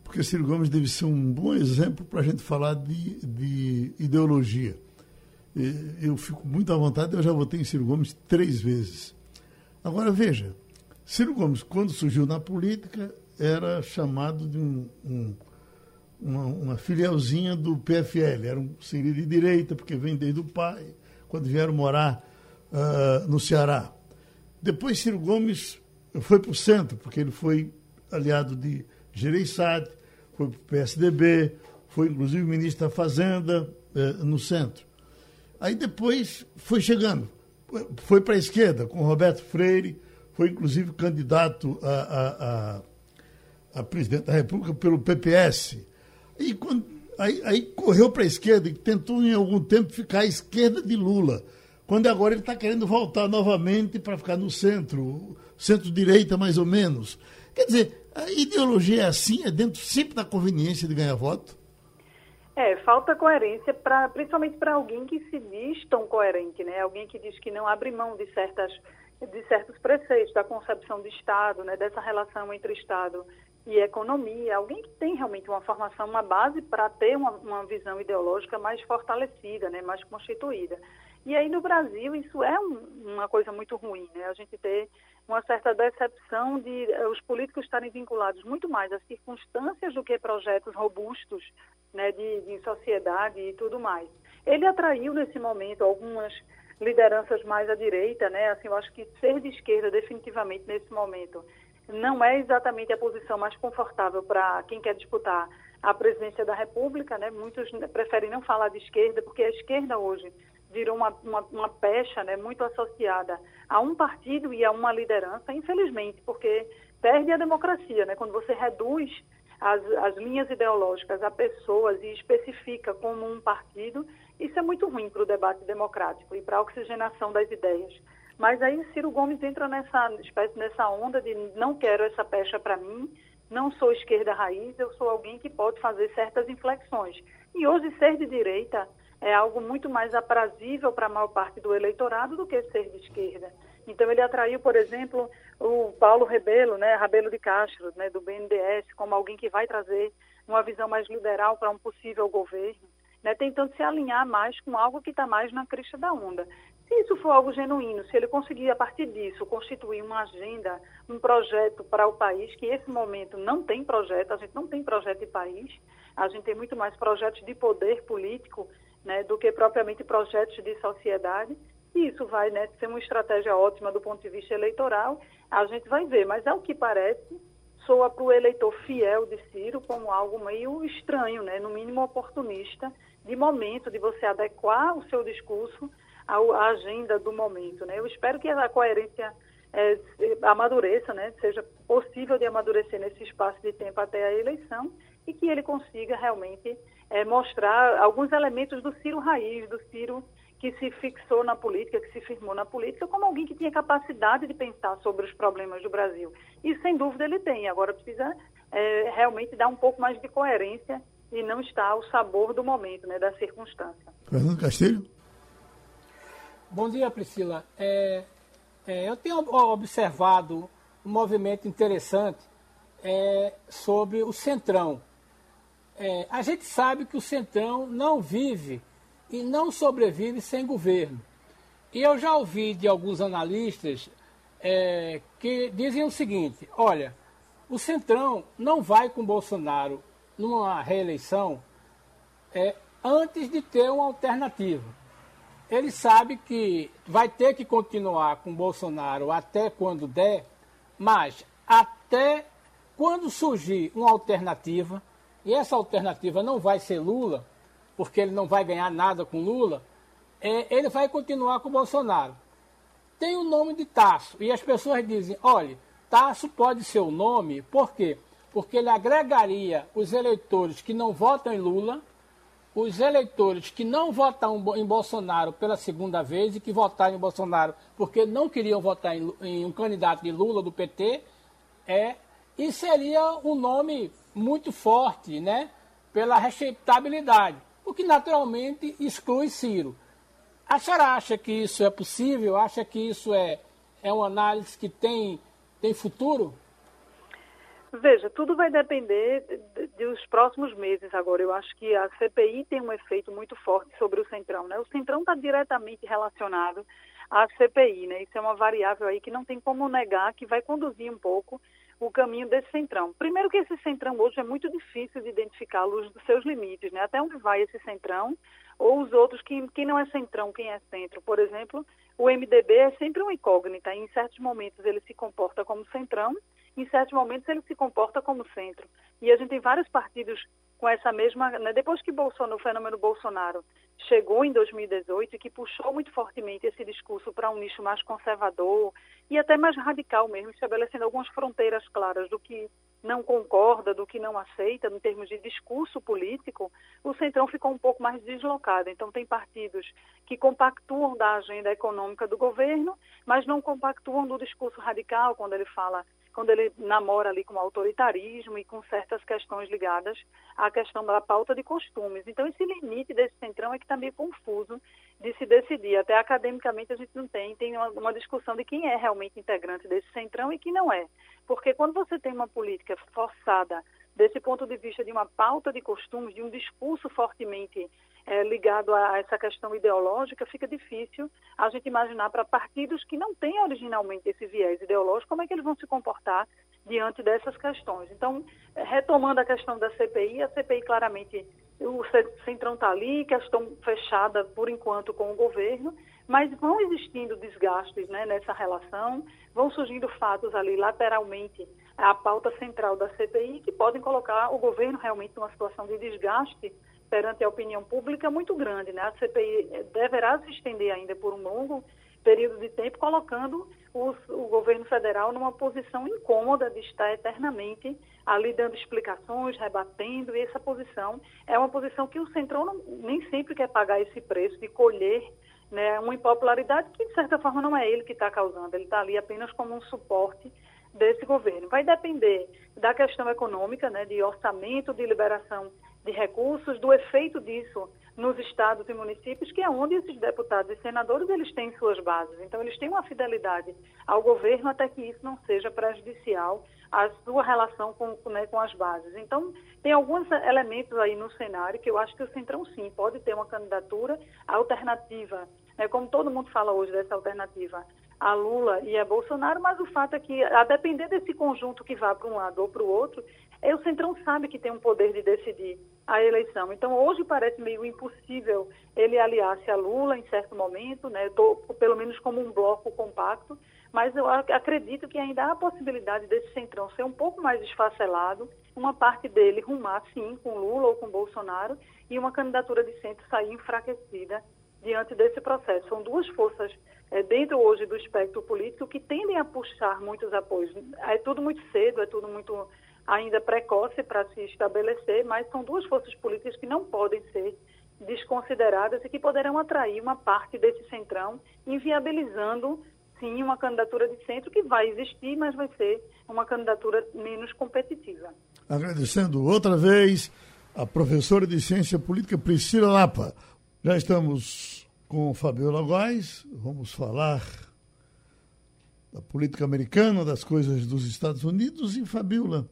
porque Ciro Gomes deve ser um bom exemplo para a gente falar de, de ideologia. Eu fico muito à vontade, eu já votei em Ciro Gomes três vezes. Agora, veja, Ciro Gomes, quando surgiu na política, era chamado de um, um uma, uma filialzinha do PFL. Era um, seria de direita, porque vem desde o pai, quando vieram morar uh, no Ceará. Depois Ciro Gomes foi para o centro, porque ele foi aliado de Gereissati, foi para o PSDB, foi inclusive ministro da Fazenda uh, no centro. Aí depois foi chegando, foi para a esquerda, com Roberto Freire, foi inclusive candidato a, a, a, a presidente da República pelo PPS. E quando, aí, aí correu para a esquerda e tentou em algum tempo ficar à esquerda de Lula. Quando agora ele está querendo voltar novamente para ficar no centro, centro-direita mais ou menos. Quer dizer, a ideologia é assim, é dentro sempre da conveniência de ganhar voto? É, falta coerência, pra, principalmente para alguém que se diz tão coerente, né? Alguém que diz que não abre mão de, certas, de certos preceitos da concepção de Estado, né? dessa relação entre Estado e economia, alguém que tem realmente uma formação, uma base para ter uma, uma, visão ideológica mais fortalecida, né, mais constituída. E aí no Brasil isso é um, uma coisa muito ruim, né? A gente ter uma certa decepção de uh, os políticos estarem vinculados muito mais às circunstâncias do que projetos robustos, né, de, de sociedade e tudo mais. Ele atraiu nesse momento algumas lideranças mais à direita, né? Assim, eu acho que ser de esquerda definitivamente nesse momento não é exatamente a posição mais confortável para quem quer disputar a presidência da República, né? Muitos preferem não falar de esquerda, porque a esquerda hoje virou uma, uma, uma pecha né, muito associada a um partido e a uma liderança, infelizmente, porque perde a democracia, né? Quando você reduz as, as linhas ideológicas a pessoas e especifica como um partido, isso é muito ruim para o debate democrático e para a oxigenação das ideias. Mas aí Ciro Gomes entra nessa espécie nessa onda de não quero essa pecha para mim, não sou esquerda raiz, eu sou alguém que pode fazer certas inflexões. E hoje ser de direita é algo muito mais aprazível para a maior parte do eleitorado do que ser de esquerda. Então ele atraiu, por exemplo, o Paulo Rebelo, né, Rabelo de Castro, né, do BNDES, como alguém que vai trazer uma visão mais liberal para um possível governo, né, tentando se alinhar mais com algo que está mais na crista da onda. Se isso for algo genuíno, se ele conseguir, a partir disso, constituir uma agenda, um projeto para o país, que esse momento não tem projeto, a gente não tem projeto de país, a gente tem muito mais projetos de poder político né, do que propriamente projetos de sociedade, e isso vai né, ser uma estratégia ótima do ponto de vista eleitoral, a gente vai ver, mas ao que parece, soa para o eleitor fiel de Ciro como algo meio estranho, né, no mínimo oportunista, de momento, de você adequar o seu discurso a, agenda do momento. Né? Eu espero que a coerência é, amadureça, né? seja possível de amadurecer nesse espaço de tempo até a eleição e que ele consiga realmente é, mostrar alguns elementos do Ciro raiz, do Ciro que se fixou na política, que se firmou na política, como alguém que tinha capacidade de pensar sobre os problemas do Brasil. E sem dúvida ele tem. Agora precisa é, realmente dar um pouco mais de coerência e não estar ao sabor do momento, né, da circunstância. Fernando Castilho. Bom dia, Priscila. É, é, eu tenho observado um movimento interessante é, sobre o Centrão. É, a gente sabe que o Centrão não vive e não sobrevive sem governo. E eu já ouvi de alguns analistas é, que dizem o seguinte: olha, o Centrão não vai com Bolsonaro numa reeleição é, antes de ter uma alternativa. Ele sabe que vai ter que continuar com Bolsonaro até quando der, mas até quando surgir uma alternativa, e essa alternativa não vai ser Lula, porque ele não vai ganhar nada com Lula, é, ele vai continuar com Bolsonaro. Tem o nome de Tasso, e as pessoas dizem, olha, Tasso pode ser o nome, por quê? Porque ele agregaria os eleitores que não votam em Lula, os eleitores que não votam em Bolsonaro pela segunda vez e que votaram em Bolsonaro porque não queriam votar em, em um candidato de Lula do PT, é, e seria um nome muito forte, né? Pela respeitabilidade, o que naturalmente exclui Ciro. A senhora acha que isso é possível? Acha que isso é, é uma análise que tem, tem futuro? Veja, tudo vai depender dos próximos meses agora. Eu acho que a CPI tem um efeito muito forte sobre o Centrão. Né? O Centrão está diretamente relacionado à CPI. Né? Isso é uma variável aí que não tem como negar que vai conduzir um pouco o caminho desse centrão. Primeiro que esse centrão hoje é muito difícil de identificar os dos seus limites, né? Até onde vai esse centrão ou os outros, quem, quem não é centrão, quem é centro. Por exemplo, o MDB é sempre uma incógnita. Em certos momentos ele se comporta como centrão, em certos momentos ele se comporta como centro. E a gente tem vários partidos com essa mesma. Né? Depois que Bolsonaro, o fenômeno Bolsonaro chegou em 2018 e que puxou muito fortemente esse discurso para um nicho mais conservador e até mais radical mesmo, estabelecendo algumas fronteiras claras do que não concorda, do que não aceita, em termos de discurso político, o Centrão ficou um pouco mais deslocado. Então, tem partidos que compactuam da agenda econômica do governo, mas não compactuam do discurso radical, quando ele fala quando ele namora ali com o autoritarismo e com certas questões ligadas à questão da pauta de costumes. Então, esse limite desse centrão é que está meio confuso de se decidir. Até academicamente a gente não tem, tem uma, uma discussão de quem é realmente integrante desse centrão e quem não é. Porque quando você tem uma política forçada desse ponto de vista de uma pauta de costumes, de um discurso fortemente é, ligado a essa questão ideológica, fica difícil a gente imaginar para partidos que não têm originalmente esse viés ideológico, como é que eles vão se comportar diante dessas questões. Então, é, retomando a questão da CPI, a CPI claramente, o Centrão está ali, questão fechada por enquanto com o governo, mas vão existindo desgastes né, nessa relação, vão surgindo fatos ali lateralmente à pauta central da CPI que podem colocar o governo realmente numa situação de desgaste perante a opinião pública muito grande. Né? A CPI deverá se estender ainda por um longo período de tempo, colocando os, o governo federal numa posição incômoda de estar eternamente ali dando explicações, rebatendo, e essa posição é uma posição que o Centrão não, nem sempre quer pagar esse preço de colher né, uma impopularidade que, de certa forma, não é ele que está causando, ele está ali apenas como um suporte desse governo. Vai depender da questão econômica, né, de orçamento, de liberação de recursos, do efeito disso nos estados e municípios, que é onde esses deputados e senadores eles têm suas bases. Então, eles têm uma fidelidade ao governo até que isso não seja prejudicial à sua relação com, né, com as bases. Então, tem alguns elementos aí no cenário que eu acho que o Centrão, sim, pode ter uma candidatura alternativa. Né, como todo mundo fala hoje dessa alternativa a Lula e a Bolsonaro, mas o fato é que, a depender desse conjunto que vá para um lado ou para o outro, é, o Centrão sabe que tem um poder de decidir a eleição. Então, hoje parece meio impossível ele aliar-se a Lula em certo momento, né? Tô, pelo menos como um bloco compacto, mas eu acredito que ainda há a possibilidade desse Centrão ser um pouco mais esfacelado, uma parte dele rumar, sim, com Lula ou com Bolsonaro, e uma candidatura de centro sair enfraquecida diante desse processo. São duas forças é, dentro hoje do espectro político que tendem a puxar muitos apoios. É tudo muito cedo, é tudo muito ainda precoce para se estabelecer, mas são duas forças políticas que não podem ser desconsideradas e que poderão atrair uma parte desse centrão, inviabilizando, sim, uma candidatura de centro que vai existir, mas vai ser uma candidatura menos competitiva. Agradecendo outra vez a professora de Ciência Política Priscila Lapa. Já estamos com Fabiola Góes, vamos falar da política americana, das coisas dos Estados Unidos. E, Fabiola,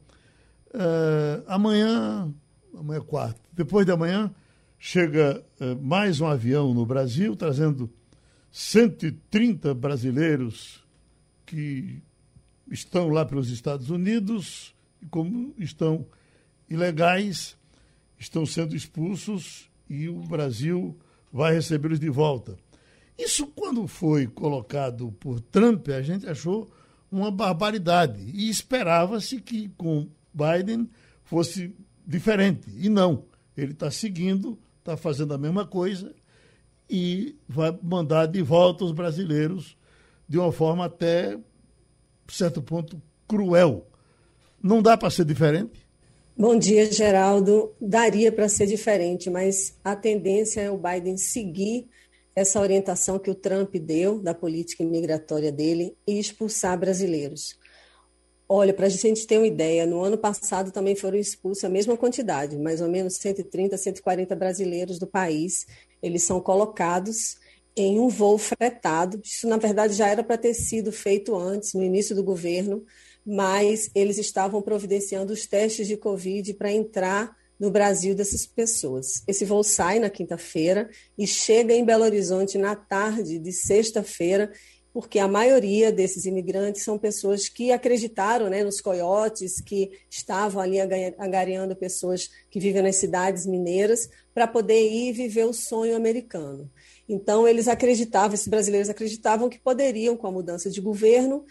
uh, amanhã, amanhã é quarta, depois de amanhã, chega uh, mais um avião no Brasil, trazendo 130 brasileiros que estão lá pelos Estados Unidos e, como estão ilegais, estão sendo expulsos e o Brasil vai recebê-los de volta. Isso, quando foi colocado por Trump, a gente achou uma barbaridade. E esperava-se que com Biden fosse diferente. E não. Ele está seguindo, está fazendo a mesma coisa e vai mandar de volta os brasileiros de uma forma até, certo ponto, cruel. Não dá para ser diferente? Bom dia, Geraldo. Daria para ser diferente, mas a tendência é o Biden seguir essa orientação que o Trump deu da política imigratória dele e expulsar brasileiros. Olha, para a gente ter uma ideia, no ano passado também foram expulsos a mesma quantidade, mais ou menos 130, 140 brasileiros do país. Eles são colocados em um voo fretado. Isso, na verdade, já era para ter sido feito antes, no início do governo, mas eles estavam providenciando os testes de Covid para entrar no Brasil dessas pessoas. Esse voo sai na quinta-feira e chega em Belo Horizonte na tarde de sexta-feira, porque a maioria desses imigrantes são pessoas que acreditaram né, nos coiotes, que estavam ali angariando pessoas que vivem nas cidades mineiras para poder ir viver o sonho americano. Então, eles acreditavam, esses brasileiros acreditavam que poderiam, com a mudança de governo,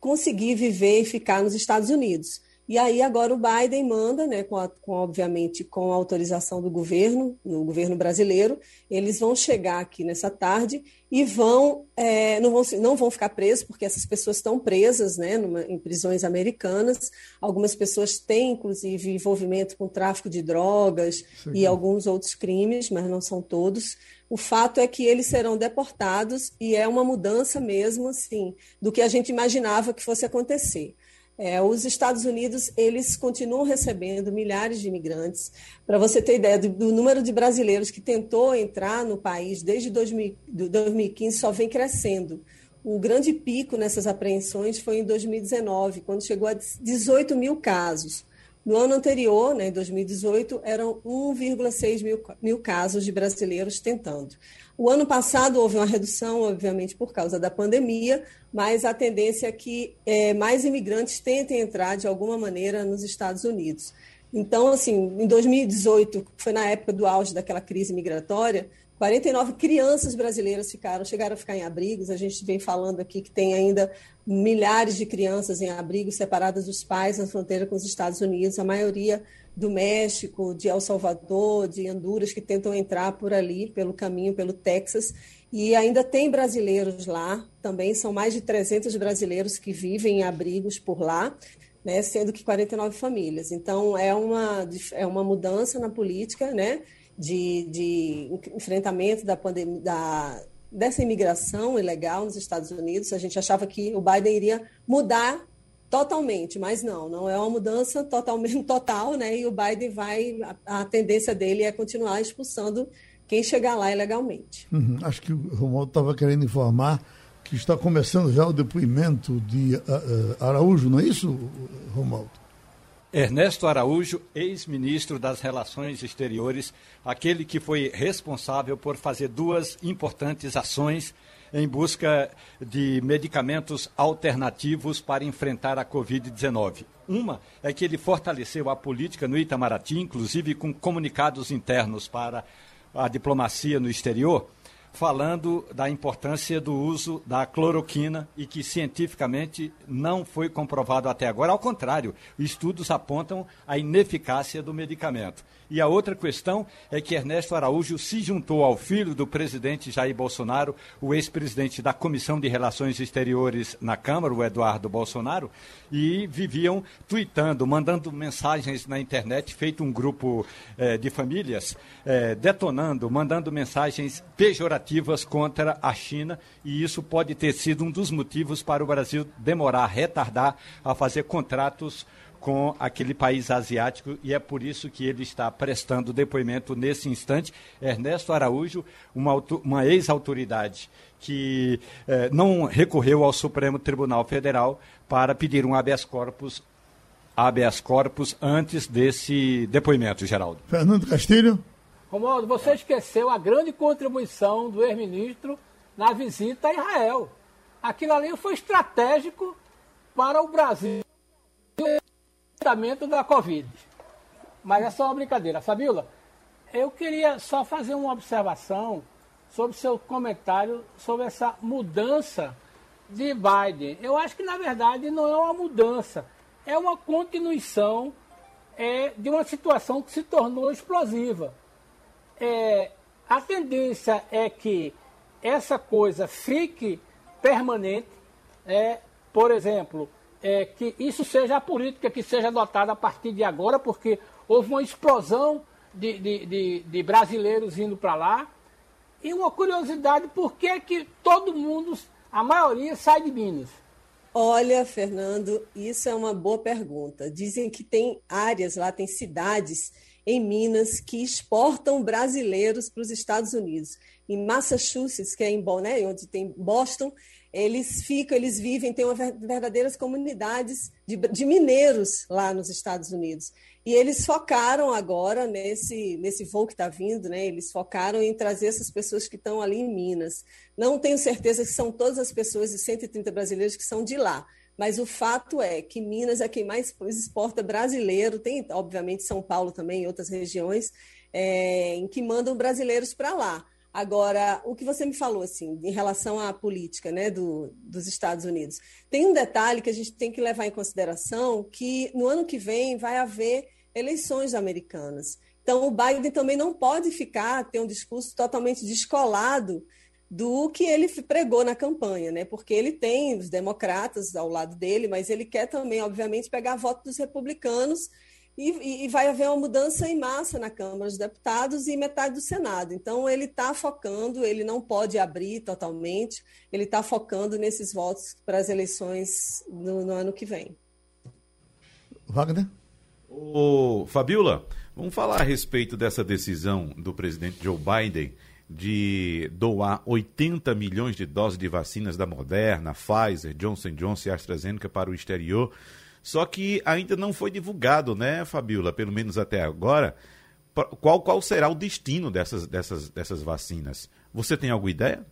conseguir viver e ficar nos Estados Unidos. E aí agora o Biden manda, né, com, a, com, obviamente com a autorização do governo, no governo brasileiro, eles vão chegar aqui nessa tarde e vão, é, não, vão não vão ficar presos, porque essas pessoas estão presas né, numa, em prisões americanas. Algumas pessoas têm, inclusive, envolvimento com tráfico de drogas Sim. e alguns outros crimes, mas não são todos. O fato é que eles serão deportados e é uma mudança mesmo, assim, do que a gente imaginava que fosse acontecer. É, os Estados Unidos eles continuam recebendo milhares de imigrantes. Para você ter ideia do, do, número de brasileiros que tentou entrar no país desde 2000, 2015 só vem crescendo. O grande pico nessas apreensões foi em 2019, quando chegou a 18 mil casos. No ano anterior, né, em 2018, eram 1,6 mil, mil casos de brasileiros tentando. O ano passado houve uma redução, obviamente, por causa da pandemia, mas a tendência é que é, mais imigrantes tentem entrar de alguma maneira nos Estados Unidos. Então, assim, em 2018, que foi na época do auge daquela crise migratória, 49 crianças brasileiras ficaram, chegaram a ficar em abrigos. A gente vem falando aqui que tem ainda milhares de crianças em abrigos separadas dos pais na fronteira com os Estados Unidos, a maioria do México, de El Salvador, de Honduras, que tentam entrar por ali, pelo caminho, pelo Texas. E ainda tem brasileiros lá, também são mais de 300 brasileiros que vivem em abrigos por lá, né, sendo que 49 famílias. Então, é uma, é uma mudança na política, né? de, de enfrentamento da pandemia, da, dessa imigração ilegal nos Estados Unidos. A gente achava que o Biden iria mudar totalmente, mas não, não é uma mudança totalmente total, né? E o Biden vai, a, a tendência dele é continuar expulsando quem chegar lá ilegalmente. Uhum. Acho que o Romualdo estava querendo informar que está começando já o depoimento de uh, uh, Araújo, não é isso, Romualdo? Ernesto Araújo, ex-ministro das Relações Exteriores, aquele que foi responsável por fazer duas importantes ações em busca de medicamentos alternativos para enfrentar a Covid-19. Uma é que ele fortaleceu a política no Itamaraty, inclusive com comunicados internos para a diplomacia no exterior, falando da importância do uso da cloroquina e que cientificamente não foi comprovado até agora. Ao contrário, estudos apontam a ineficácia do medicamento. E a outra questão é que Ernesto Araújo se juntou ao filho do presidente Jair Bolsonaro, o ex-presidente da Comissão de Relações Exteriores na Câmara, o Eduardo Bolsonaro, e viviam tweetando, mandando mensagens na internet, feito um grupo eh, de famílias, eh, detonando, mandando mensagens pejorativas contra a China, e isso pode ter sido um dos motivos para o Brasil demorar, retardar a fazer contratos com aquele país asiático e é por isso que ele está prestando depoimento nesse instante. Ernesto Araújo, uma, uma ex-autoridade que eh, não recorreu ao Supremo Tribunal Federal para pedir um habeas corpus, habeas corpus antes desse depoimento, Geraldo. Fernando Castilho. Romualdo, você esqueceu a grande contribuição do ex-ministro na visita a Israel. Aquilo ali foi estratégico para o Brasil tratamento da Covid. Mas é só uma brincadeira. Fabiola, eu queria só fazer uma observação sobre seu comentário sobre essa mudança de Biden. Eu acho que, na verdade, não é uma mudança, é uma continuação é, de uma situação que se tornou explosiva. É, a tendência é que essa coisa fique permanente. É, por exemplo, é, que isso seja a política que seja adotada a partir de agora, porque houve uma explosão de, de, de, de brasileiros indo para lá. E uma curiosidade, por que, que todo mundo, a maioria, sai de Minas? Olha, Fernando, isso é uma boa pergunta. Dizem que tem áreas lá, tem cidades em Minas que exportam brasileiros para os Estados Unidos. Em Massachusetts, que é em né, onde tem Boston, eles ficam, eles vivem, tem uma verdadeiras comunidades de, de, mineiros lá nos Estados Unidos. E eles focaram agora nesse, nesse voo que está vindo, né? Eles focaram em trazer essas pessoas que estão ali em Minas. Não tenho certeza que são todas as pessoas de 130 brasileiros que são de lá. Mas o fato é que Minas é quem mais exporta brasileiro, tem, obviamente, São Paulo também, e outras regiões, é, em que mandam brasileiros para lá. Agora, o que você me falou, assim, em relação à política né, do, dos Estados Unidos, tem um detalhe que a gente tem que levar em consideração, que no ano que vem vai haver eleições americanas. Então, o Biden também não pode ficar, ter um discurso totalmente descolado do que ele pregou na campanha, né? Porque ele tem os democratas ao lado dele, mas ele quer também, obviamente, pegar voto dos republicanos e, e, vai haver uma mudança em massa na Câmara dos Deputados e metade do Senado. Então, ele está focando, ele não pode abrir totalmente, ele está focando nesses votos para as eleições no, no, ano que vem. Wagner? Ô, Fabiola, vamos falar a respeito dessa decisão do presidente Joe Biden de doar 80 milhões de doses de vacinas da Moderna, Pfizer, Johnson Johnson e AstraZeneca para o exterior. Só que ainda não foi divulgado, né, Fabiola, pelo menos até agora, qual, qual será o destino dessas, dessas, dessas vacinas. Você tem alguma ideia?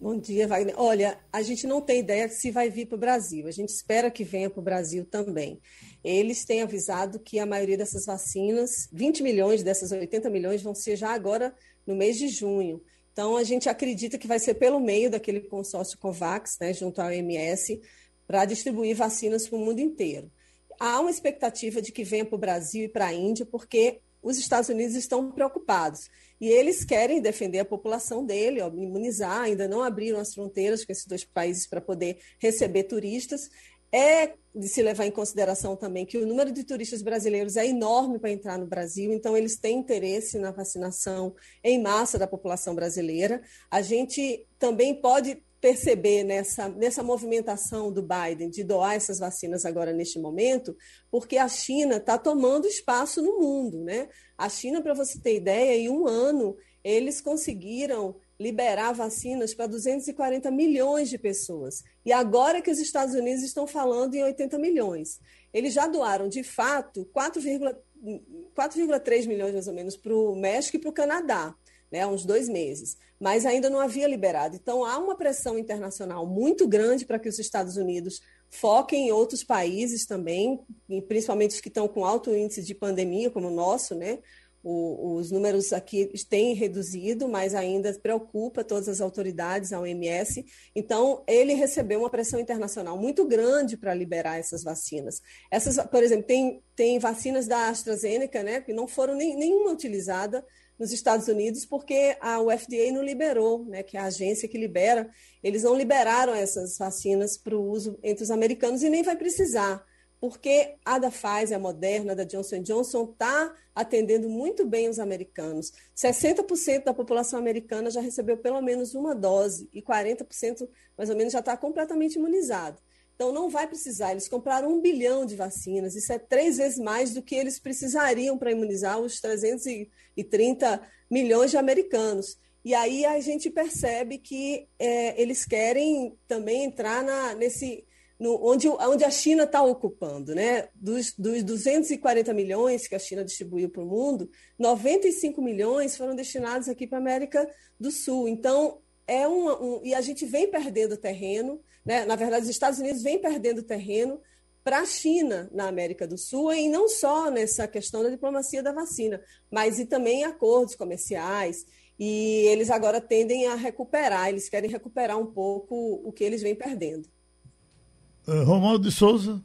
Bom dia, Wagner. Olha, a gente não tem ideia se vai vir para o Brasil. A gente espera que venha para o Brasil também. Eles têm avisado que a maioria dessas vacinas, 20 milhões dessas 80 milhões, vão ser já agora no mês de junho. Então, a gente acredita que vai ser pelo meio daquele consórcio COVAX, né, junto à OMS, para distribuir vacinas para o mundo inteiro. Há uma expectativa de que venha para o Brasil e para a Índia, porque os Estados Unidos estão preocupados. E eles querem defender a população dele, ó, imunizar, ainda não abriram as fronteiras com esses dois países para poder receber turistas. É de se levar em consideração também que o número de turistas brasileiros é enorme para entrar no Brasil, então eles têm interesse na vacinação em massa da população brasileira. A gente também pode perceber nessa, nessa movimentação do Biden de doar essas vacinas agora neste momento, porque a China está tomando espaço no mundo. Né? A China, para você ter ideia, em um ano eles conseguiram liberar vacinas para 240 milhões de pessoas. E agora que os Estados Unidos estão falando em 80 milhões. Eles já doaram, de fato, 4,3 milhões, mais ou menos, para o México e para o Canadá né, uns dois meses, mas ainda não havia liberado. Então, há uma pressão internacional muito grande para que os Estados Unidos foquem em outros países também, principalmente os que estão com alto índice de pandemia, como o nosso, né? O, os números aqui têm reduzido, mas ainda preocupa todas as autoridades, a OMS. Então, ele recebeu uma pressão internacional muito grande para liberar essas vacinas. Essas, por exemplo, tem, tem vacinas da AstraZeneca, né, que não foram nem, nenhuma utilizada nos Estados Unidos, porque a UFDA não liberou, né, que é a agência que libera, eles não liberaram essas vacinas para o uso entre os americanos e nem vai precisar porque a da Pfizer, a Moderna, a da Johnson Johnson está atendendo muito bem os americanos. 60% da população americana já recebeu pelo menos uma dose e 40% mais ou menos já está completamente imunizado. Então não vai precisar. Eles compraram um bilhão de vacinas. Isso é três vezes mais do que eles precisariam para imunizar os 330 milhões de americanos. E aí a gente percebe que é, eles querem também entrar na, nesse no, onde, onde a China está ocupando. Né? Dos, dos 240 milhões que a China distribuiu para o mundo, 95 milhões foram destinados aqui para a América do Sul. Então, é um, um, e a gente vem perdendo terreno, né? na verdade, os Estados Unidos vem perdendo terreno para a China na América do Sul, e não só nessa questão da diplomacia da vacina, mas e também acordos comerciais. E eles agora tendem a recuperar, eles querem recuperar um pouco o que eles vêm perdendo. Uh, Romualdo de Souza.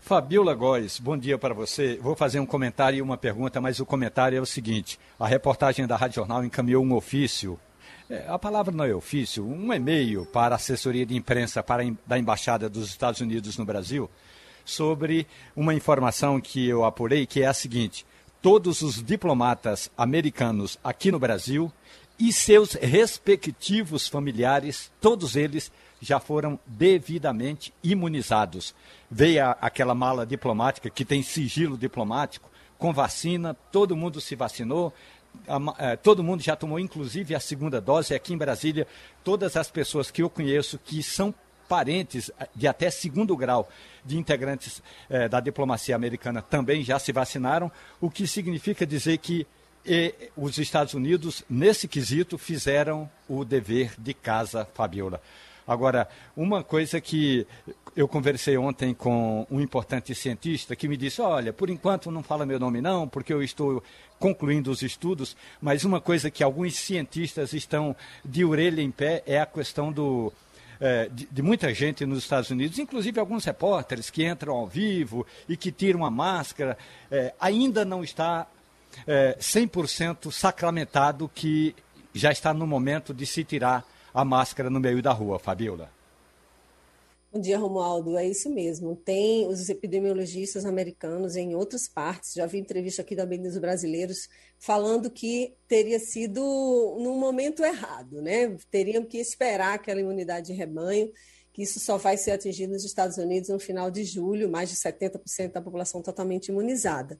Fabiola Góes, bom dia para você. Vou fazer um comentário e uma pergunta, mas o comentário é o seguinte: a reportagem da Rádio Jornal encaminhou um ofício, é, a palavra não é ofício, um e-mail para a assessoria de imprensa para, da Embaixada dos Estados Unidos no Brasil, sobre uma informação que eu apurei, que é a seguinte: todos os diplomatas americanos aqui no Brasil e seus respectivos familiares, todos eles já foram devidamente imunizados. Veio aquela mala diplomática que tem sigilo diplomático, com vacina, todo mundo se vacinou, é, todo mundo já tomou, inclusive, a segunda dose. Aqui em Brasília, todas as pessoas que eu conheço que são parentes de até segundo grau de integrantes é, da diplomacia americana também já se vacinaram, o que significa dizer que e, os Estados Unidos, nesse quesito, fizeram o dever de casa, Fabiola. Agora, uma coisa que eu conversei ontem com um importante cientista que me disse: olha, por enquanto não fala meu nome, não, porque eu estou concluindo os estudos, mas uma coisa que alguns cientistas estão de orelha em pé é a questão do. É, de, de, muita gente nos Estados Unidos, inclusive alguns repórteres que entram ao vivo e que tiram a máscara, é, ainda não está é, 100% sacramentado que já está no momento de se tirar a máscara no meio da rua, Fabiola. Bom dia, Romualdo. É isso mesmo. Tem os epidemiologistas americanos em outras partes. Já vi entrevista aqui também dos brasileiros falando que teria sido num momento errado, né? Teriam que esperar aquela imunidade de rebanho, que isso só vai ser atingido nos Estados Unidos no final de julho, mais de 70% da população totalmente imunizada.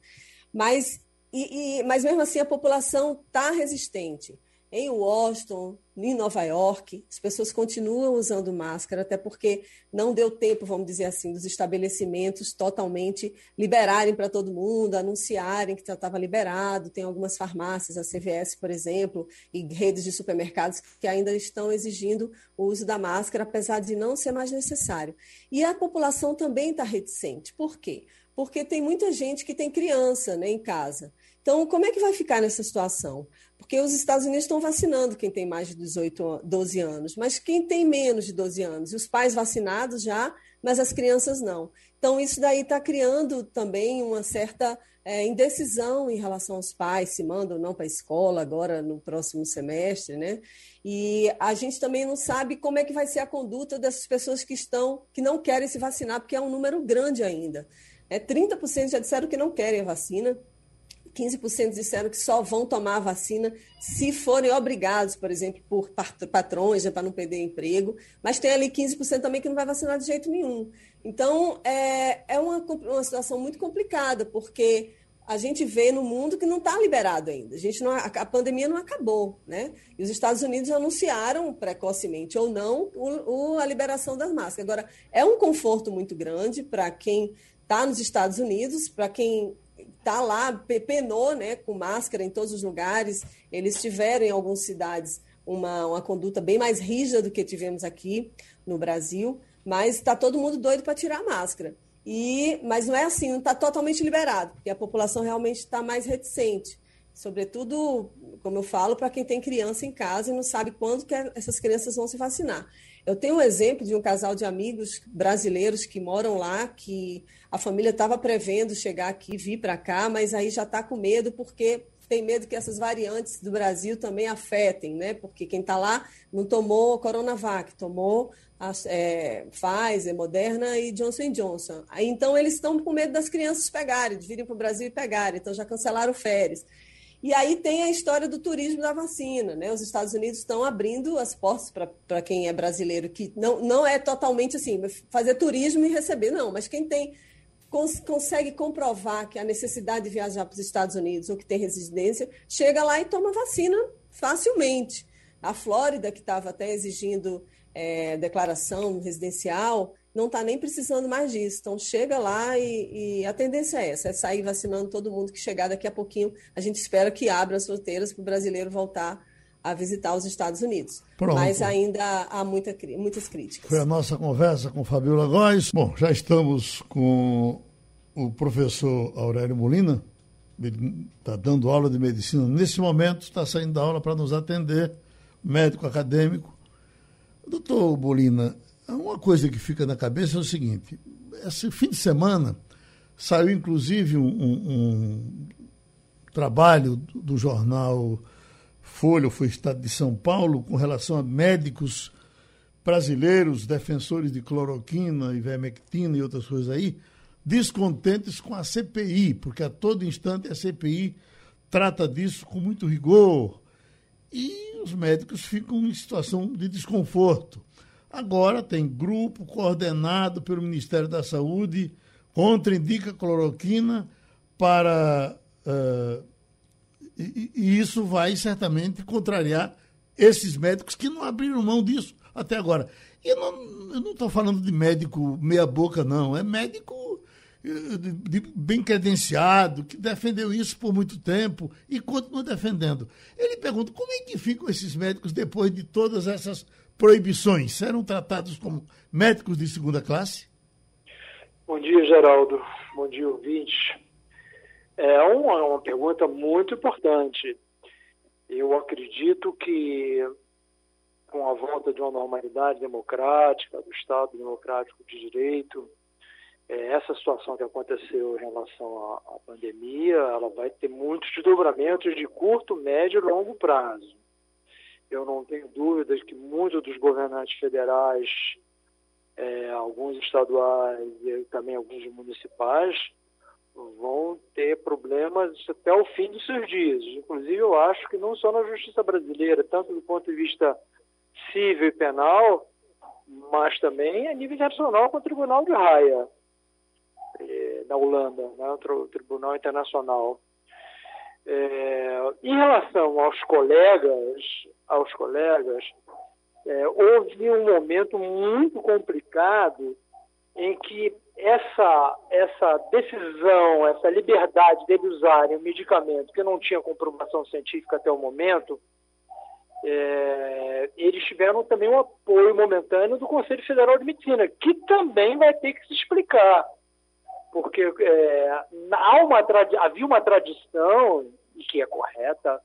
Mas, e, e, mas mesmo assim a população está resistente em Washington, em Nova York, as pessoas continuam usando máscara, até porque não deu tempo, vamos dizer assim, dos estabelecimentos totalmente liberarem para todo mundo, anunciarem que já estava liberado. Tem algumas farmácias, a CVS, por exemplo, e redes de supermercados que ainda estão exigindo o uso da máscara, apesar de não ser mais necessário. E a população também está reticente. Por quê? Porque tem muita gente que tem criança né, em casa. Então, como é que vai ficar nessa situação? Porque os Estados Unidos estão vacinando quem tem mais de 18, 12 anos, mas quem tem menos de 12 anos? E os pais vacinados já, mas as crianças não. Então, isso daí está criando também uma certa é, indecisão em relação aos pais, se mandam ou não para a escola agora no próximo semestre, né? E a gente também não sabe como é que vai ser a conduta dessas pessoas que estão, que não querem se vacinar, porque é um número grande ainda. É, 30% já disseram que não querem a vacina, 15% disseram que só vão tomar a vacina se forem obrigados, por exemplo, por patrões, né, para não perder emprego, mas tem ali 15% também que não vai vacinar de jeito nenhum. Então, é, é uma, uma situação muito complicada, porque a gente vê no mundo que não está liberado ainda. A, gente não, a pandemia não acabou, né? E os Estados Unidos anunciaram precocemente ou não o, o, a liberação das máscaras. Agora, é um conforto muito grande para quem está nos Estados Unidos, para quem está lá, penou né, com máscara em todos os lugares. Eles tiveram em algumas cidades uma, uma conduta bem mais rígida do que tivemos aqui no Brasil, mas está todo mundo doido para tirar a máscara. E, mas não é assim, não está totalmente liberado, porque a população realmente está mais reticente. Sobretudo, como eu falo, para quem tem criança em casa e não sabe quando que essas crianças vão se vacinar. Eu tenho um exemplo de um casal de amigos brasileiros que moram lá, que a família estava prevendo chegar aqui, vir para cá, mas aí já está com medo porque tem medo que essas variantes do Brasil também afetem, né? Porque quem está lá não tomou Coronavac, tomou a, é, Pfizer, Moderna e Johnson Johnson. Então eles estão com medo das crianças pegarem, de virem para o Brasil e pegarem, então já cancelaram férias. E aí tem a história do turismo da vacina, né? Os Estados Unidos estão abrindo as portas para quem é brasileiro, que não, não é totalmente assim, fazer turismo e receber, não, mas quem tem cons consegue comprovar que a necessidade de viajar para os Estados Unidos ou que tem residência, chega lá e toma vacina facilmente. A Flórida, que estava até exigindo é, declaração residencial, não está nem precisando mais disso. Então, chega lá e, e, a tendência é essa, é sair vacinando todo mundo que chegar daqui a pouquinho. A gente espera que abra as fronteiras para o brasileiro voltar a visitar os Estados Unidos. Pronto. Mas ainda há muita, muitas críticas. Foi a nossa conversa com Fabiola Góes. Bom, já estamos com o professor Aurélio Molina, ele está dando aula de medicina nesse momento, está saindo da aula para nos atender, médico acadêmico. Doutor Molina, uma coisa que fica na cabeça é o seguinte: esse fim de semana saiu inclusive um, um, trabalho do, do jornal Folha, foi Estado de São Paulo, com relação a médicos brasileiros, defensores de cloroquina, ivermectina e outras coisas aí, descontentes com a CPI, porque a todo instante a CPI trata disso com muito rigor. E os médicos ficam em situação de desconforto. Agora tem grupo coordenado pelo Ministério da Saúde, contraindica cloroquina para. Uh, e, e, isso vai certamente contrariar esses médicos que não abriram mão disso até agora. E eu não estou falando de médico meia-boca, não. É médico eh, de, de, bem credenciado, que defendeu isso por muito tempo e continua defendendo. Ele pergunta como é que ficam esses médicos depois de todas essas proibições serão tratados como médicos de segunda classe? Bom dia, Geraldo. Bom dia, ouvinte. É uma, uma pergunta muito importante. Eu acredito que com a volta de uma normalidade democrática, do Estado democrático de direito, é, essa situação que aconteceu em relação à, à, pandemia, ela vai ter muitos desdobramentos de curto, médio e longo prazo. Eu não tenho dúvidas que muitos dos governantes federais, é, alguns estaduais e também alguns municipais, vão ter problemas até o fim dos seus dias. Inclusive, eu acho que não só na justiça brasileira, tanto do ponto de vista civil e penal, mas também a nível internacional com o Tribunal de Haia, é, na Holanda, né, o Tribunal Internacional. É, em relação aos colegas, aos colegas, é, houve um momento muito complicado em que essa, essa decisão, essa liberdade de usarem um medicamento que não tinha comprovação científica até o momento, é, eles tiveram também um apoio momentâneo do Conselho Federal de Medicina, que também vai ter que se explicar porque é, há uma havia uma tradição, e que é correta,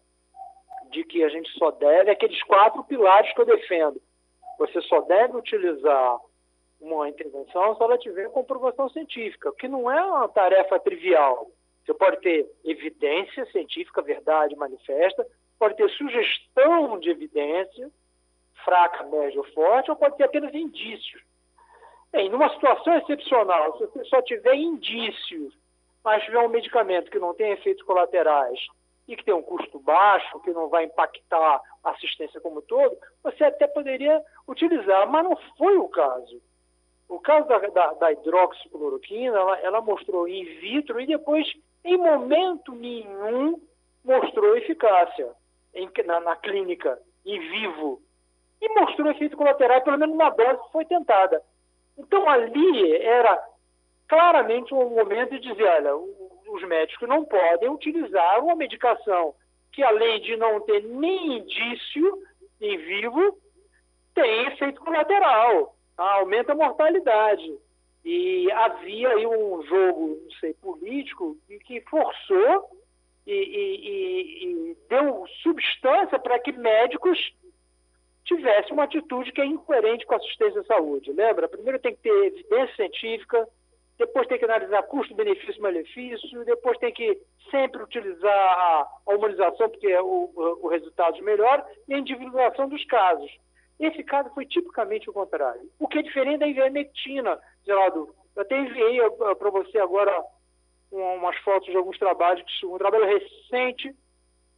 de que a gente só deve aqueles quatro pilares que eu defendo. Você só deve utilizar uma intervenção se ela tiver comprovação científica, que não é uma tarefa trivial. Você pode ter evidência científica, verdade manifesta, pode ter sugestão de evidência, fraca, média ou forte, ou pode ter apenas indícios. Bem, numa situação excepcional, se você só tiver indícios, mas tiver um medicamento que não tem efeitos colaterais e que tem um custo baixo, que não vai impactar a assistência como um todo, você até poderia utilizar, mas não foi o caso. O caso da, da, da hidroxicloroquina, ela, ela mostrou in vitro e depois, em momento nenhum, mostrou eficácia em, na, na clínica, em vivo. E mostrou efeito colateral, pelo menos na dose que foi tentada. Então ali era claramente um momento de dizer, olha, os médicos não podem utilizar uma medicação que além de não ter nem indício em vivo, tem efeito colateral, tá? aumenta a mortalidade. E havia aí um jogo, não sei, político, que forçou e, e, e deu substância para que médicos tivessem uma atitude que é incoerente com a assistência à saúde. Lembra? Primeiro tem que ter evidência científica, depois tem que analisar custo, benefício, malefício, depois tem que sempre utilizar a, humanização, porque é o, o, resultado melhor, e a individualização dos casos. Esse caso foi tipicamente o contrário. O que é diferente da ivermectina, Geraldo. Eu até enviei para você agora umas fotos de alguns trabalhos, um trabalho recente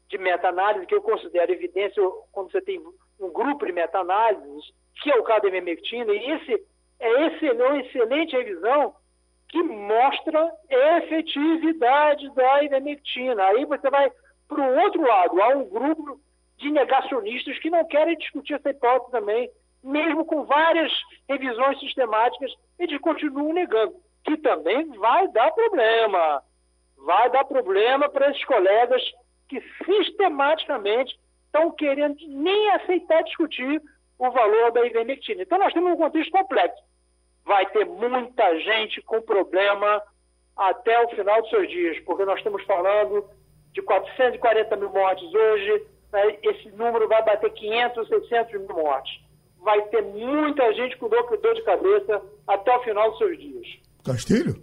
de meta-análise, que eu considero evidência quando você tem um grupo de meta-análises, que é o caso da ivermectina, e esse é excelente, uma excelente revisão que mostra a efetividade da ivermectina. Aí você vai para o outro lado, há um grupo de negacionistas que não querem discutir essa hipótese também, mesmo com várias revisões sistemáticas, eles continuam negando, que também vai dar problema. Vai dar problema para esses colegas que sistematicamente estão querendo nem aceitar discutir o valor da ivermectina. Então nós temos um contexto complexo. Vai ter muita gente com problema até o final dos seus dias, porque nós estamos falando de 440 mil mortes hoje, né, esse número vai bater 500, 600 mil mortes. Vai ter muita gente com dor, dor de cabeça até o final dos seus dias. Castilho?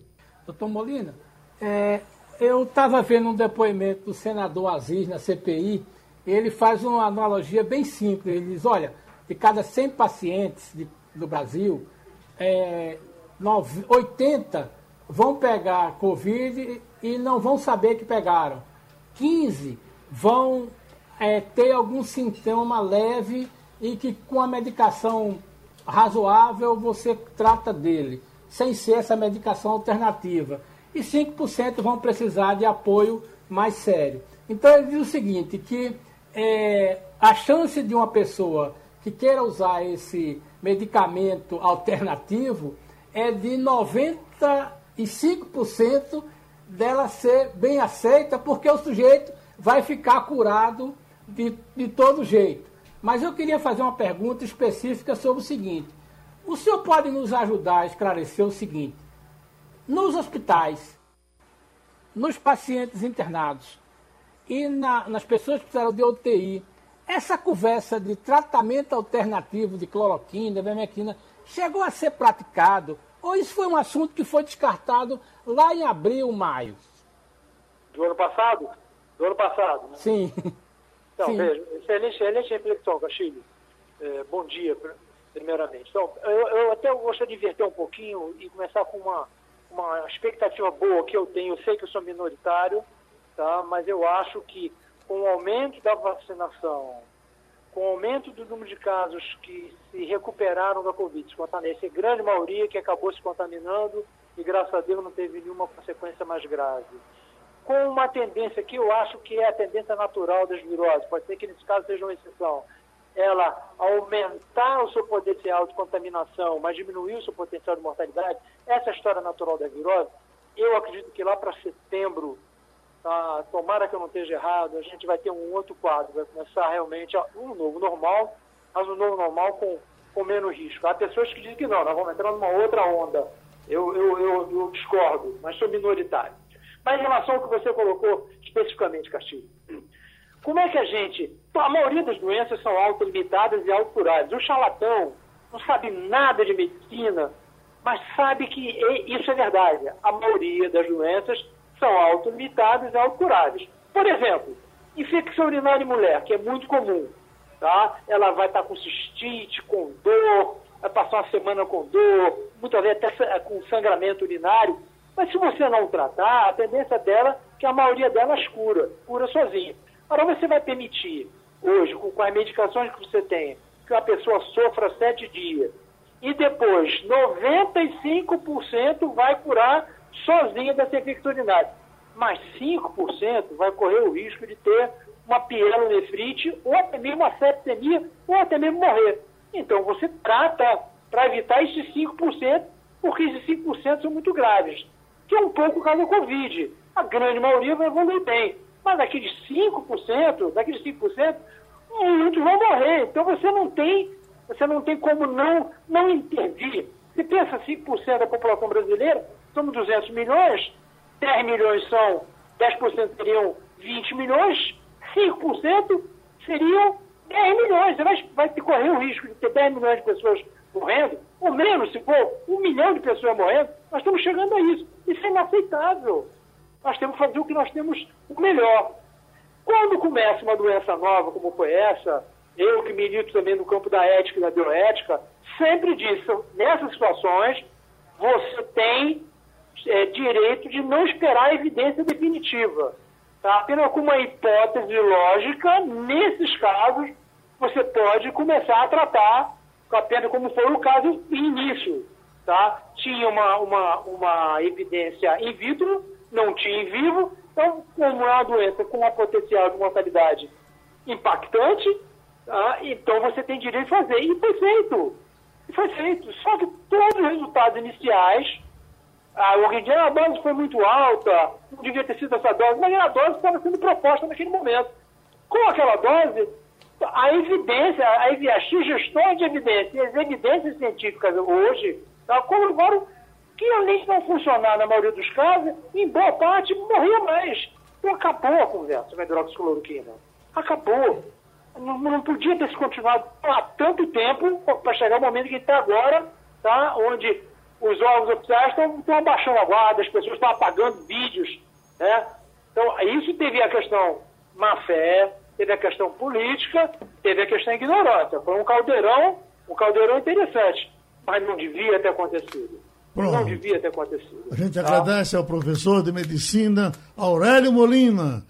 Doutor Molina, é, eu estava vendo um depoimento do senador Aziz na CPI, ele faz uma analogia bem simples. Ele diz, olha, de cada 100 pacientes de, do Brasil, é, 9, 80 vão pegar Covid e não vão saber que pegaram. 15 vão é, ter algum sintoma leve e que com a medicação razoável você trata dele, sem ser essa medicação alternativa. E 5% vão precisar de apoio mais sério. Então ele diz o seguinte, que é, a chance de uma pessoa que queira usar esse medicamento alternativo é de 95% dela ser bem aceita, porque o sujeito vai ficar curado de, de todo jeito. Mas eu queria fazer uma pergunta específica sobre o seguinte: o senhor pode nos ajudar a esclarecer o seguinte? Nos hospitais, nos pacientes internados e na, nas pessoas que precisaram de UTI, essa conversa de tratamento alternativo de cloroquina, vermectina, chegou a ser praticado? Ou isso foi um assunto que foi descartado lá em abril, maio? Do ano passado? Do ano passado, né? Sim. Então, Sim. veja, excelente, excelente reflexão, Castilho. É, bom dia, primeiramente. Então, eu, eu até gostaria de inverter um pouquinho e começar com uma, uma expectativa boa que eu tenho. Eu sei que eu sou minoritário, tá? mas eu acho que com o aumento da vacinação, com o aumento do número de casos que se recuperaram da Covid, essa grande maioria que acabou se contaminando e, graças a Deus, não teve nenhuma consequência mais grave com uma tendência que eu acho que é a tendência natural das viroses, pode ser que nesse caso seja uma exceção, ela aumentar o seu potencial de contaminação, mas diminuir o seu potencial de mortalidade, essa é a história natural da virose. Eu acredito que lá para setembro, tá, tomara que eu não esteja errado, a gente vai ter um outro quadro, vai começar realmente um novo normal, mas um novo normal com, com menos risco. Há pessoas que dizem que não, nós vamos entrar numa outra onda. Eu, eu, eu, eu discordo, mas sou minoritário. Mas em relação ao que você colocou especificamente, Castilho, como é que a gente. A maioria das doenças são autolimitadas e autocuráveis. O charlatão não sabe nada de medicina, mas sabe que isso é verdade. A maioria das doenças são autolimitadas e autocuráveis. Por exemplo, infecção urinária em mulher, que é muito comum. Tá? Ela vai estar com cistite, com dor, vai passar uma semana com dor, muitas vezes até com sangramento urinário. Mas se você não tratar, a tendência dela é que a maioria delas cura, cura sozinha. Agora você vai permitir, hoje, com, com as medicações que você tem, que uma pessoa sofra sete dias, e depois 95% vai curar sozinha infecção urinária. Mas 5% vai correr o risco de ter uma pielonefrite, ou até mesmo uma septemia, ou até mesmo morrer. Então você trata para evitar esses 5%, porque esses 5% são muito graves que é um pouco o caso do Covid. A grande maioria vai evoluir bem. Mas daqueles 5%, daqueles 5%, muitos vão morrer. Então você não tem, você não tem como não, não intervir. Se pensa 5% da população brasileira, somos 200 milhões, 10 milhões são, 10% seriam 20 milhões, 5% seriam 10 milhões. Você vai, vai correr o risco de ter 10 milhões de pessoas morrendo, ou menos, se for um milhão de pessoas morrendo, nós estamos chegando a isso. Isso é inaceitável. Nós temos que fazer o que nós temos o melhor. Quando começa uma doença nova, como foi essa, eu que milito também no campo da ética e da bioética, sempre disse, nessas situações, você tem é, direito de não esperar a evidência definitiva. Tá? Apenas com uma hipótese lógica, nesses casos, você pode começar a tratar apenas como foi o caso início. Tá? Tinha uma, uma, uma evidência in vitro, não tinha em vivo, então, como é uma doença com uma potencial de mortalidade impactante, tá? então você tem direito de fazer. E foi feito. E foi feito. Só que todos os resultados iniciais ah, alguém diz, ah, a dose foi muito alta, não devia ter sido essa dose, mas a dose estava sendo proposta naquele momento. Com aquela dose, a evidência, a, as sugestões de evidência as evidências científicas hoje tá, comprovaram que além de não funcionar na maioria dos casos, em boa parte morria mais. Então acabou a conversa com a hidroxicloroquina. Acabou. Não, não podia ter se continuado há tanto tempo para chegar o momento que está agora, tá, onde os órgãos oficiais estão, estão abaixando a guarda, as pessoas estão apagando vídeos. Né? Então, isso teve a questão má-fé, teve a questão política, teve a questão ignorância. Foi um caldeirão, um caldeirão interessante, mas não devia ter acontecido. Pronto. Não devia ter acontecido. A gente tá? agradece ao professor de medicina Aurélio Molina,